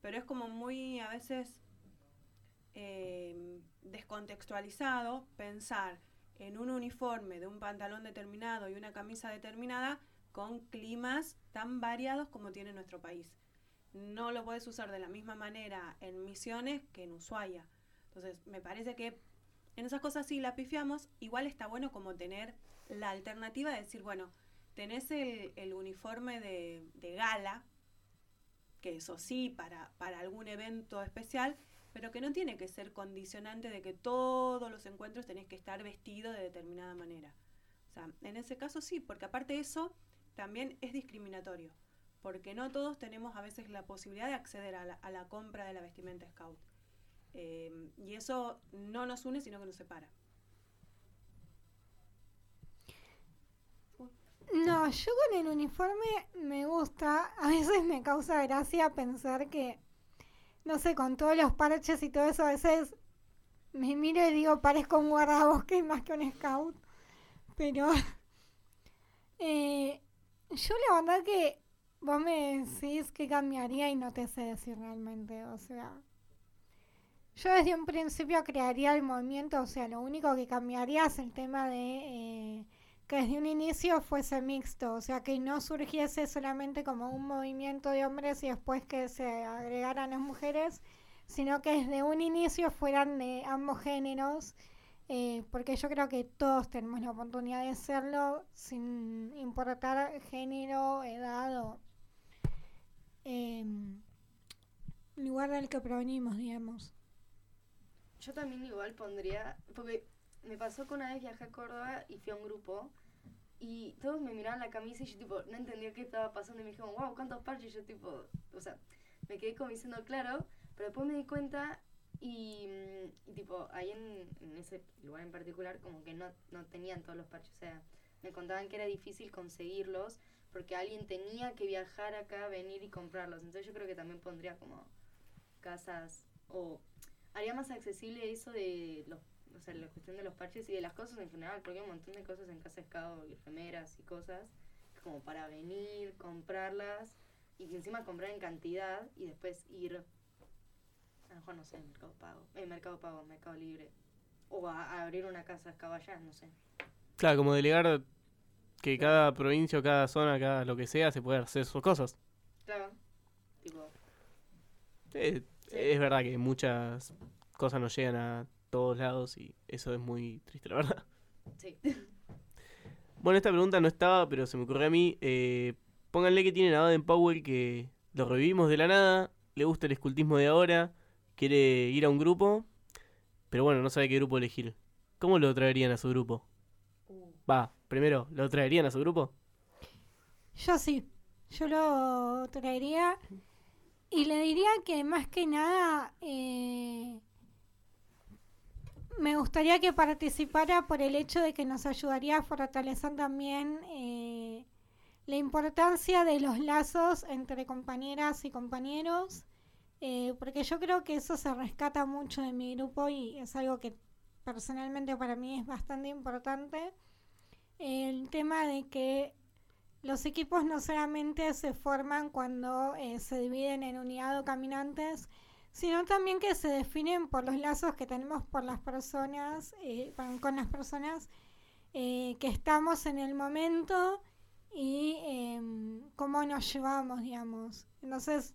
pero es como muy a veces eh, descontextualizado pensar en un uniforme de un pantalón determinado y una camisa determinada con climas tan variados como tiene nuestro país. No lo puedes usar de la misma manera en Misiones que en Ushuaia. Entonces, me parece que en esas cosas sí la pifiamos. Igual está bueno como tener la alternativa de decir, bueno, tenés el, uniforme de, de gala, que eso sí, para, para algún evento especial, pero que no tiene que ser condicionante de que todos los encuentros tenés que estar vestido de determinada manera. O sea, en ese caso sí, porque aparte eso también es discriminatorio, porque no todos tenemos a veces la posibilidad de acceder a la, compra de la vestimenta scout. Eh, y eso no nos une, sino que nos separa. No, yo con el uniforme me gusta. A veces me causa gracia pensar que, no sé, con todos los parches y todo eso, a veces me miro y digo, parezco un guardabosques más que un scout. Pero eh, yo la verdad que vos me decís que cambiaría y no te sé decir realmente. O sea, yo desde un principio crearía el movimiento, o sea, lo único que cambiaría es el tema de eh, que desde un inicio fuese mixto, o sea, que no surgiese solamente como un movimiento de hombres y después que se agregaran las mujeres, sino que desde un inicio fueran de ambos géneros, eh, porque yo creo que todos tenemos la oportunidad de serlo sin importar género, edad o em, lugar del que provenimos, digamos. Yo también igual pondría, porque me pasó que una vez viajé a Córdoba y fui a un grupo y todos me miraban la camisa y yo tipo no entendía qué estaba pasando y me dijeron, wow, ¿cuántos parches? Yo tipo, o sea, me quedé como diciendo claro, pero después me di cuenta y, mm, y, tipo ahí en, en ese lugar en particular como que no, no tenían todos los parches, o sea, me contaban que era difícil conseguirlos porque alguien tenía que viajar acá, venir y comprarlos, entonces yo creo que también pondría como casas o haría más accesible eso de los o sea, la cuestión de los parches y de las cosas en general, porque hay un montón de cosas en Casa Scout y remeras y cosas como para venir, comprarlas y que encima comprar en cantidad y después ir a lo mejor no sé, Mercado Pago, eh, Mercado Pago, Mercado Libre o a, a abrir una casa allá, no sé. Claro, como delegar que cada provincia o cada zona, cada lo que sea, se puede hacer sus cosas. Claro. Tipo, Eh, Es verdad que muchas cosas no llegan a todos lados y eso es muy triste, la verdad. sí. Bueno, esta pregunta no estaba, pero se me ocurrió a mí. Eh, pónganle que tienen a Baden Powell que lo revivimos de la nada, le gusta el escultismo de ahora, quiere ir a un grupo, pero bueno, no sabe qué grupo elegir. ¿Cómo lo traerían a su grupo? Va, primero, ¿lo traerían a su grupo? Yo sí, yo lo traería Y le diría que más que nada eh, me gustaría que participara por el hecho de que nos ayudaría a fortalecer también eh, la importancia de los lazos entre compañeras y compañeros, eh, porque yo creo que eso se rescata mucho de mi grupo y es algo que personalmente para mí es bastante importante. El tema de que los equipos no solamente se forman cuando eh, se dividen en unidad o caminantes, sino también que se definen por los lazos que tenemos por las personas, eh, con- las personas eh, que estamos en el momento y em, cómo nos llevamos, digamos. Entonces,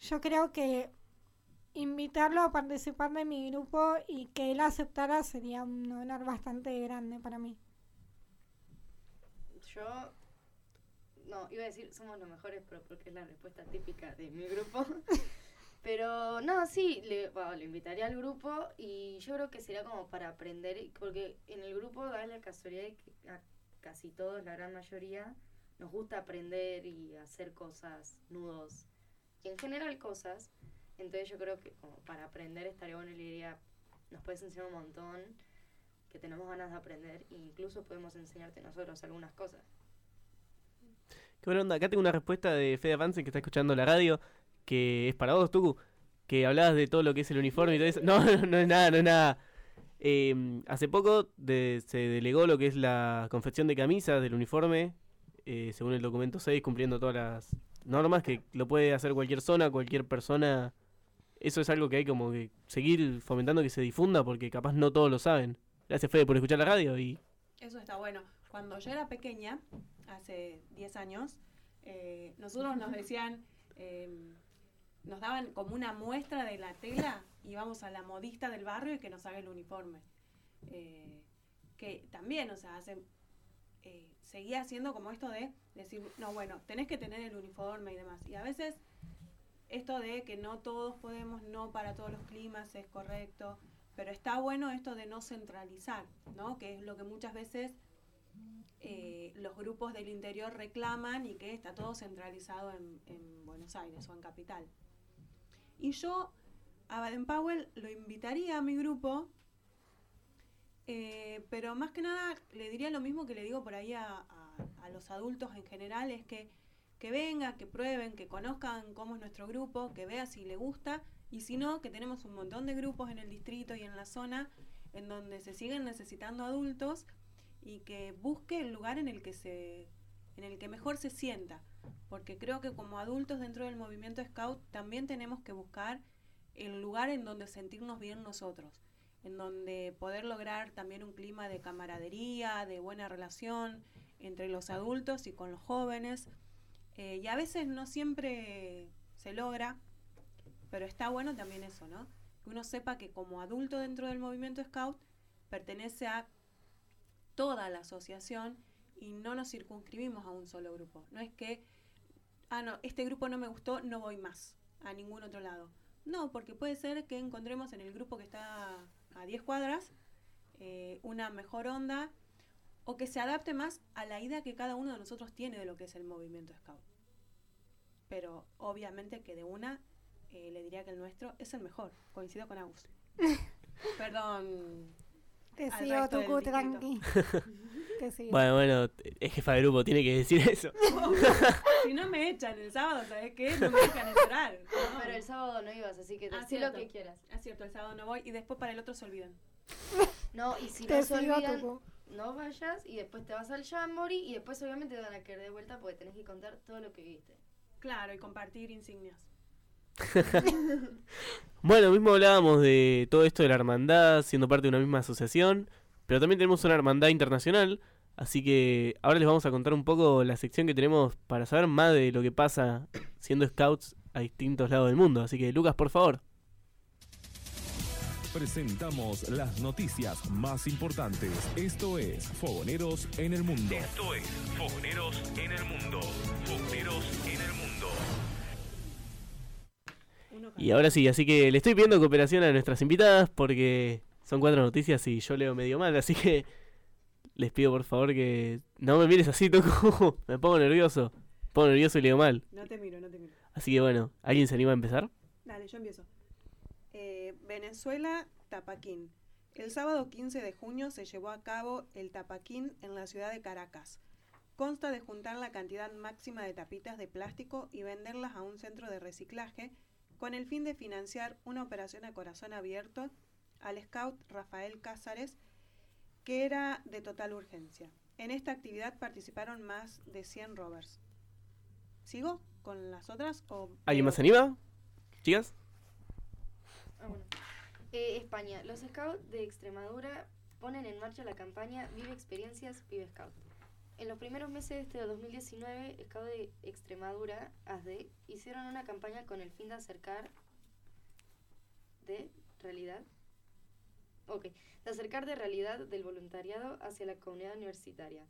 yo creo que invitarlo a participar de mi grupo y que él aceptara sería un honor bastante grande para mí. Yo. No, iba a decir somos los mejores, pero porque es la respuesta típica de mi grupo. pero no, sí, le, bueno, invitaría al grupo y yo creo que sería como para aprender, porque en el grupo da la casualidad de que a casi todos, la gran mayoría, nos gusta aprender y hacer cosas, nudos, y en general cosas. Entonces yo creo que como para aprender estaría bueno y le diría, nos puedes enseñar un montón, que tenemos ganas de aprender e incluso podemos enseñarte nosotros algunas cosas. Qué buena onda. Acá tengo una respuesta de Fede Avance que está escuchando la radio, que es para vos, Tuku, que hablabas de todo lo que es el uniforme y todo eso. No, no, no es nada, no es nada. Eh, hace poco se delegó lo que es la confección de camisas del uniforme, eh, según el documento 6, cumpliendo todas las normas, que lo puede hacer cualquier zona, cualquier persona. Eso es algo que hay como que seguir fomentando que se difunda, porque capaz no todos lo saben. Gracias, Fede, por escuchar la radio y Eso está bueno. Cuando yo era pequeña, hace 10 años, eh, nosotros nos decían, eh, nos daban como una muestra de la tela, íbamos a la modista del barrio y que nos haga el uniforme. Eh, que también, o sea, hace, eh, seguía haciendo como esto de decir, no, bueno, tenés que tener el uniforme y demás. Y a veces esto de que no todos podemos, no para todos los climas es correcto, pero está bueno esto de no centralizar, ¿no? Que es lo que muchas veces eh, los grupos del interior reclaman y que está todo centralizado en, en Buenos Aires o en Capital. Y yo a Baden Powell lo invitaría a mi grupo, eh, pero más que nada le diría lo mismo que le digo por ahí a, los adultos en general, es que, que vengan, que prueben, que conozcan cómo es nuestro grupo, que vea si le gusta y si no, que tenemos un montón de grupos en el distrito y en la zona en donde se siguen necesitando adultos y que busque el lugar en el que se en el que mejor se sienta, porque creo que como adultos dentro del movimiento scout también tenemos que buscar el lugar en donde sentirnos bien nosotros, en donde poder lograr también un clima de camaradería, de buena relación entre los adultos y con los jóvenes. Eh, y a veces no siempre se logra, pero está bueno también eso, ¿no? Que uno sepa que como adulto dentro del movimiento scout pertenece a toda la asociación y no nos circunscribimos a un solo grupo. No es que, ah, no, este grupo no me gustó, no voy más a ningún otro lado. No, porque puede ser que encontremos en el grupo que está a 10 cuadras eh, una mejor onda o que se adapte más a la idea que cada uno de nosotros tiene de lo que es el movimiento scout. Pero obviamente que de una eh, le diría que el nuestro es el mejor. Coincido con Agus. Perdón. Te sigo, Tucu, tranqui. Te sigo. Bueno, bueno, es jefa de grupo, tiene que decir eso. si no me echan el sábado, ¿sabes qué? No me dejan entrar. No. Pero el sábado no ibas, así que Ah, decí lo que quieras. Es cierto, el sábado no voy y después para el otro se olvidan. No, y si Te no se sigo, olvidan, Tucu. no vayas y después te vas al Jamboree y después obviamente te van a querer de vuelta porque tenés que contar todo lo que viste. Claro, y compartir insignias. Bueno, mismo hablábamos de todo esto de la hermandad, siendo parte de una misma asociación, pero también tenemos una hermandad internacional, así que ahora les vamos a contar un poco la sección que tenemos para saber más de lo que pasa siendo scouts a distintos lados del mundo. Así que Lucas, por favor. Presentamos las noticias más importantes. Esto es Fogoneros en el Mundo. Esto es Fogoneros en el Mundo. Fogoneros Y ahora sí, así que le estoy pidiendo cooperación a nuestras invitadas porque son cuatro noticias y yo leo medio mal, así que les pido por favor que no me mires así, Toco. me pongo nervioso. Me pongo nervioso y leo mal. No te miro, no te miro. Así que bueno, ¿alguien se anima a empezar? Dale, yo empiezo. Eh, Venezuela, Tapaquín. El sábado 15 de junio se llevó a cabo el Tapaquín en la ciudad de Caracas. Consta de juntar la cantidad máxima de tapitas de plástico y venderlas a un centro de reciclaje con el fin de financiar una operación a corazón abierto al scout Rafael Cázares, que era de total urgencia. En esta actividad participaron más de 100 rovers. ¿Sigo con las otras? O ¿Alguien más se anima? ¿Chicas? Ah, bueno. Eh, España. Los scouts de Extremadura ponen en marcha la campaña Vive Experiencias Vive Scout. En los primeros meses de este 2019, Scout de Extremadura, ASDE, hicieron una campaña con el fin de acercar de realidad Ok, de acercar de realidad del voluntariado hacia la comunidad universitaria,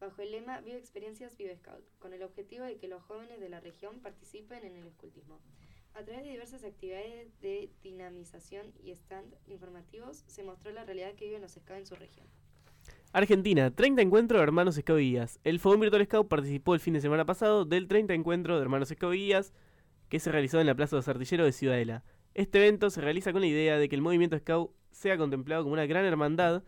bajo el lema Vive Experiencias Vive Scout, con el objetivo de que los jóvenes de la región participen en el escultismo. A través de diversas actividades de dinamización y stand informativos, se mostró la realidad que viven los scouts en su región. Argentina, 30 encuentros de hermanos guías. El Fogón Virtual Scout participó el fin de semana pasado del 30 encuentro de hermanos guías que se realizó en la Plaza de los Artilleros de Ciudadela. Este evento se realiza con la idea de que el movimiento Scout sea contemplado como una gran hermandad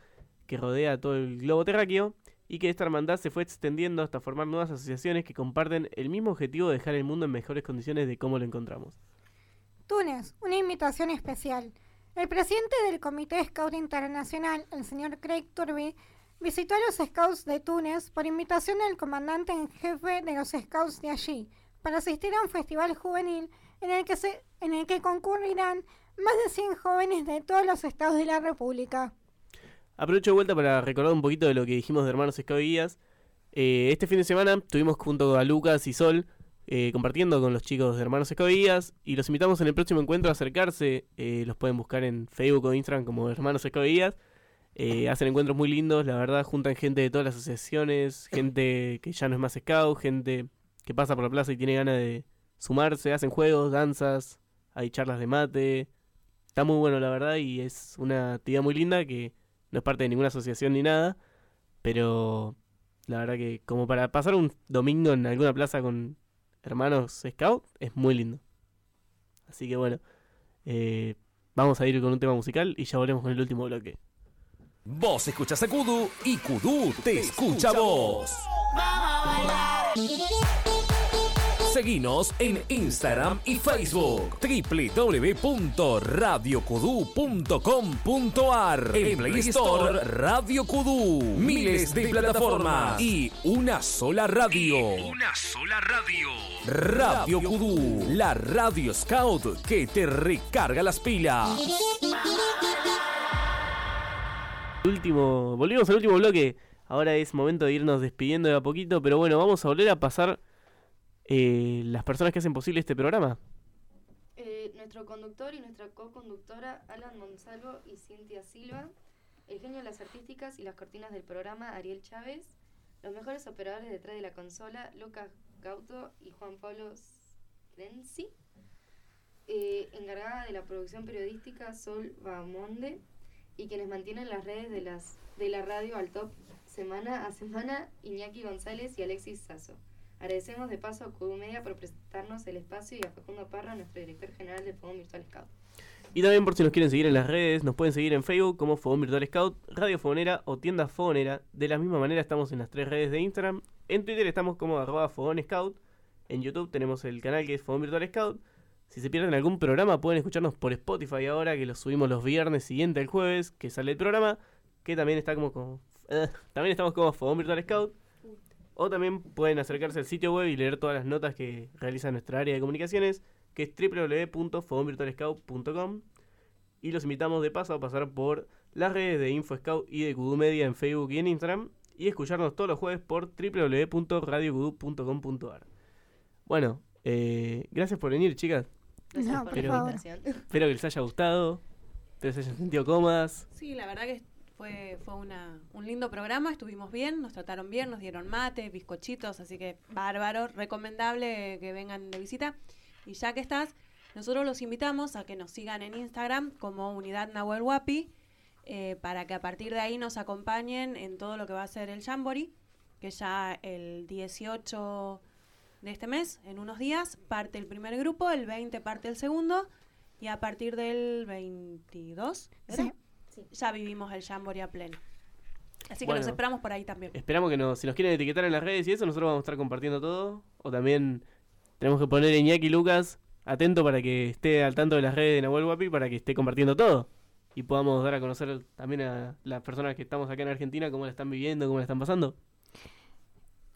que rodea todo el globo terráqueo y que esta hermandad se fue extendiendo hasta formar nuevas asociaciones que comparten el mismo objetivo de dejar el mundo en mejores condiciones de cómo lo encontramos. Túnez, una invitación especial. El presidente del Comité Scout Internacional, el señor Craig Turby, visitó a los Scouts de Túnez por invitación del comandante en jefe de los Scouts de allí, para asistir a un festival juvenil en el que, se, en el que concurrirán más de 100 jóvenes de todos los estados de la República. Aprovecho de vuelta para recordar un poquito de lo que dijimos de Hermanos Scout Guías. Eh, este fin de semana estuvimos junto a Lucas y Sol eh, compartiendo con los chicos de Hermanos Scout y los invitamos en el próximo encuentro a acercarse. Eh, los pueden buscar en Facebook o Instagram como Hermanos Scout Guías. hacen encuentros muy lindos, la verdad, juntan gente de todas las asociaciones, gente que ya no es más scout, gente que pasa por la plaza y tiene ganas de sumarse, hacen juegos, danzas, hay charlas de mate, Está muy bueno, la verdad, y es una actividad muy linda que no es parte de ninguna asociación ni nada, pero la verdad que como para pasar un domingo en alguna plaza con hermanos scout es muy lindo. Así que bueno, eh, vamos a ir con un tema musical y ya volvemos con el último bloque. Vos escuchas a Kudu y Kudu te escucha a vos. Seguinos en Instagram y Facebook. www.radiokudu.com.ar En Play Store, Radio Kudu. Miles de plataformas y una sola radio. Una sola radio. Radio Kudu, la radio scout que te recarga las pilas. Último, volvimos al último bloque. Ahora es momento de irnos despidiendo de a poquito, pero bueno, vamos a volver a pasar eh, las personas que hacen posible este programa. Eh, nuestro conductor y nuestra co-conductora Alan Monsalvo y Cintia Silva, el genio de las artísticas y las cortinas del programa Ariel Chávez, los mejores operadores detrás de la consola Lucas Gauto y Juan Pablo Lenzi, eh, encargada de la producción periodística Sol Bamonde y quienes mantienen las redes de, las, de la radio al top semana a semana Iñaki González y Alexis Sasso. Agradecemos de paso a Cubu Media por prestarnos el espacio y a Facundo Parra, nuestro director general de Fogón Virtual Scout. Y también por si nos quieren seguir en las redes, nos pueden seguir en Facebook como Fogón Virtual Scout, Radio Fogonera o Tienda Fogonera. De la misma manera estamos en las tres redes de Instagram. En Twitter estamos como arroba Fogón Scout. En YouTube tenemos el canal que es Fogón Virtual Scout. Si se pierden algún programa pueden escucharnos por Spotify ahora, que lo subimos los viernes siguiente al jueves, que sale el programa, que también está como, eh, también estamos como Fogón Virtual Scout. O también pueden acercarse al sitio web y leer todas las notas que realiza nuestra área de comunicaciones, que es www.fogonvirtualscout.com. Y los invitamos de paso a pasar por las redes de InfoScout y de Kudu Media en Facebook y en Instagram. Y escucharnos todos los jueves por www.radiokudu.com.ar. Bueno, eh, gracias por venir, chicas. Gracias por la invitación. Espero que les haya gustado, que se hayan sentido cómodas. Sí, la verdad que fue, fue una, un lindo programa, estuvimos bien, nos trataron bien, nos dieron mate, bizcochitos, así que bárbaro, recomendable que vengan de visita. Y ya que estás, nosotros los invitamos a que nos sigan en Instagram como Unidad Nahuel Huapi, eh, para que a partir de ahí nos acompañen en todo lo que va a ser el Jamboree, que ya el 18 de este mes, en unos días, parte el primer grupo, el 20 parte el segundo, y a partir del 22, ¿era? ya vivimos el Jamboree a pleno. Así que Bueno. los esperamos por ahí también. Esperamos que nos, si nos quieren etiquetar en las redes y eso, nosotros vamos a estar compartiendo todo. O también tenemos que poner a Iñaki Lucas atento para que esté al tanto de las redes de Nahuel Guapi para que esté compartiendo todo. Y podamos dar a conocer también a las personas que estamos acá en Argentina cómo la están viviendo, cómo la están pasando.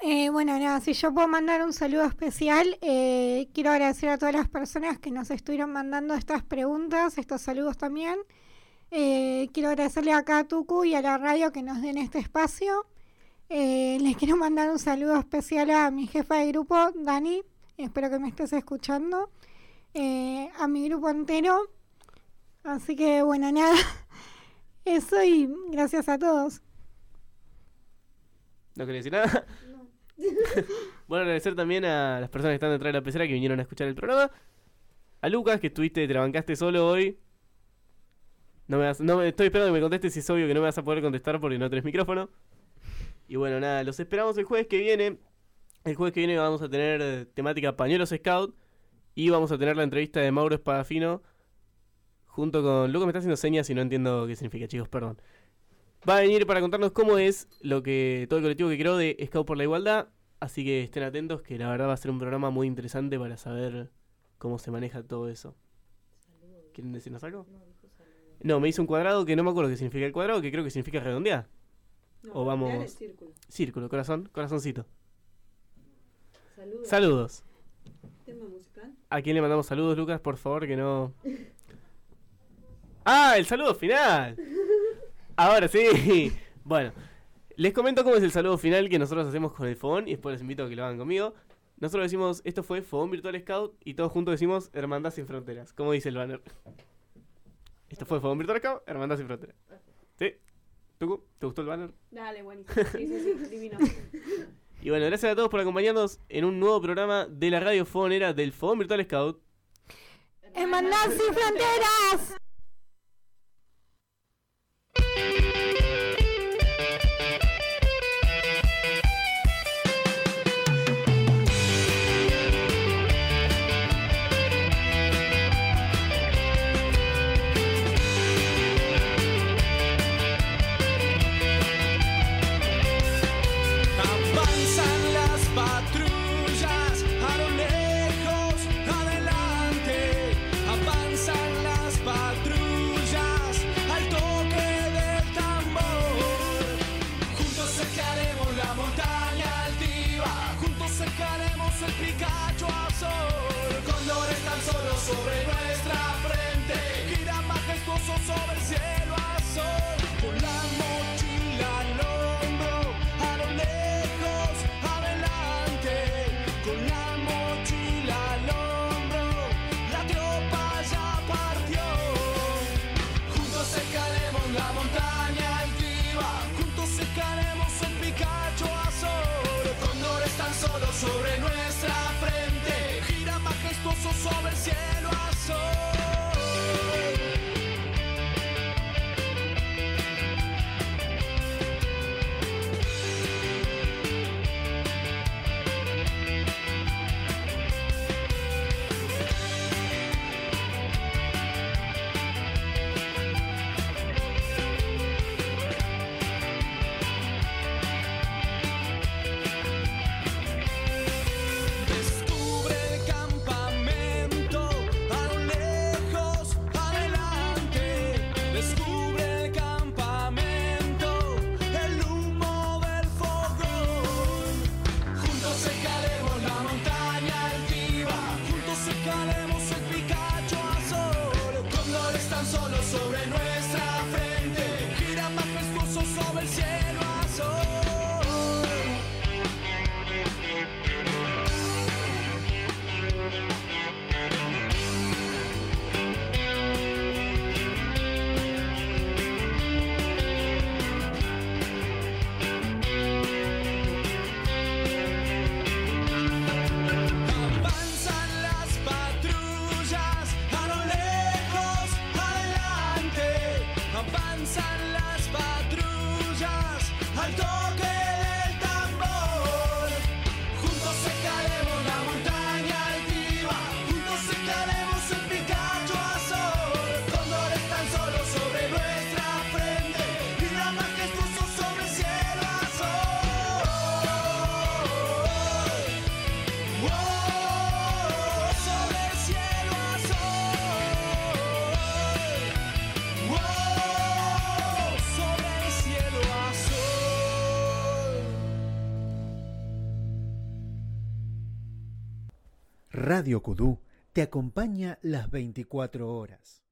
Eh, bueno, nada, si yo puedo mandar un saludo especial, eh, quiero agradecer a todas las personas que nos estuvieron mandando estas preguntas, estos saludos también. Eh, quiero agradecerle acá a Tucu y a la radio que nos den este espacio. Eh, les quiero mandar un saludo especial a mi jefa de grupo, Dani, espero que me estés escuchando, eh, a mi grupo entero. Así que bueno, nada, eso y gracias a todos. ¿No querés decir nada? Bueno, agradecer también a las personas que están detrás de la pecera que vinieron a escuchar el programa. A Lucas, que estuviste, te bancaste solo hoy. No me vas- no estoy esperando que me contestes si es obvio que no me vas a poder contestar porque no tenés micrófono. Y bueno, nada, los esperamos el jueves que viene. El jueves que viene vamos a tener eh, temática Pañuelos Scout. Y vamos a tener la entrevista de Mauro Espadafino. Junto con. Lucas me está haciendo señas y no entiendo qué significa, chicos, perdón. Va a venir para contarnos cómo es lo que todo el colectivo que creó de Scout por la Igualdad. Así que estén atentos, que la verdad va a ser un programa muy interesante para saber cómo se maneja todo eso. ¿Quieren decirnos algo? No, me hizo un cuadrado que no me acuerdo qué significa el cuadrado, que creo que significa redondear. o vamos. es círculo. Círculo, corazón, corazoncito. Saludos. Saludos. Tema musical. ¿A quién le mandamos saludos, Lucas? Por favor, que no. ¡Ah! El saludo final. Ahora sí. Bueno, les comento cómo es el saludo final que nosotros hacemos con el Fogón y después les invito a que lo hagan conmigo. Nosotros decimos, esto fue Fogón Virtual Scout y todos juntos decimos Hermandad sin Fronteras. ¿Cómo dice el banner? Esto fue Fogón Virtual Scout, Hermandad sin Fronteras. ¿Sí? ¿Tucu? ¿Te gustó el banner? Dale, buenísimo. Sí, sí, sí, divino. Y bueno, gracias a todos por acompañarnos en un nuevo programa de la radio fogonera del Fogón Virtual Scout. Hermandad sin fronteras. Thank you. picado ao sol. Radio te acompaña las 24 horas.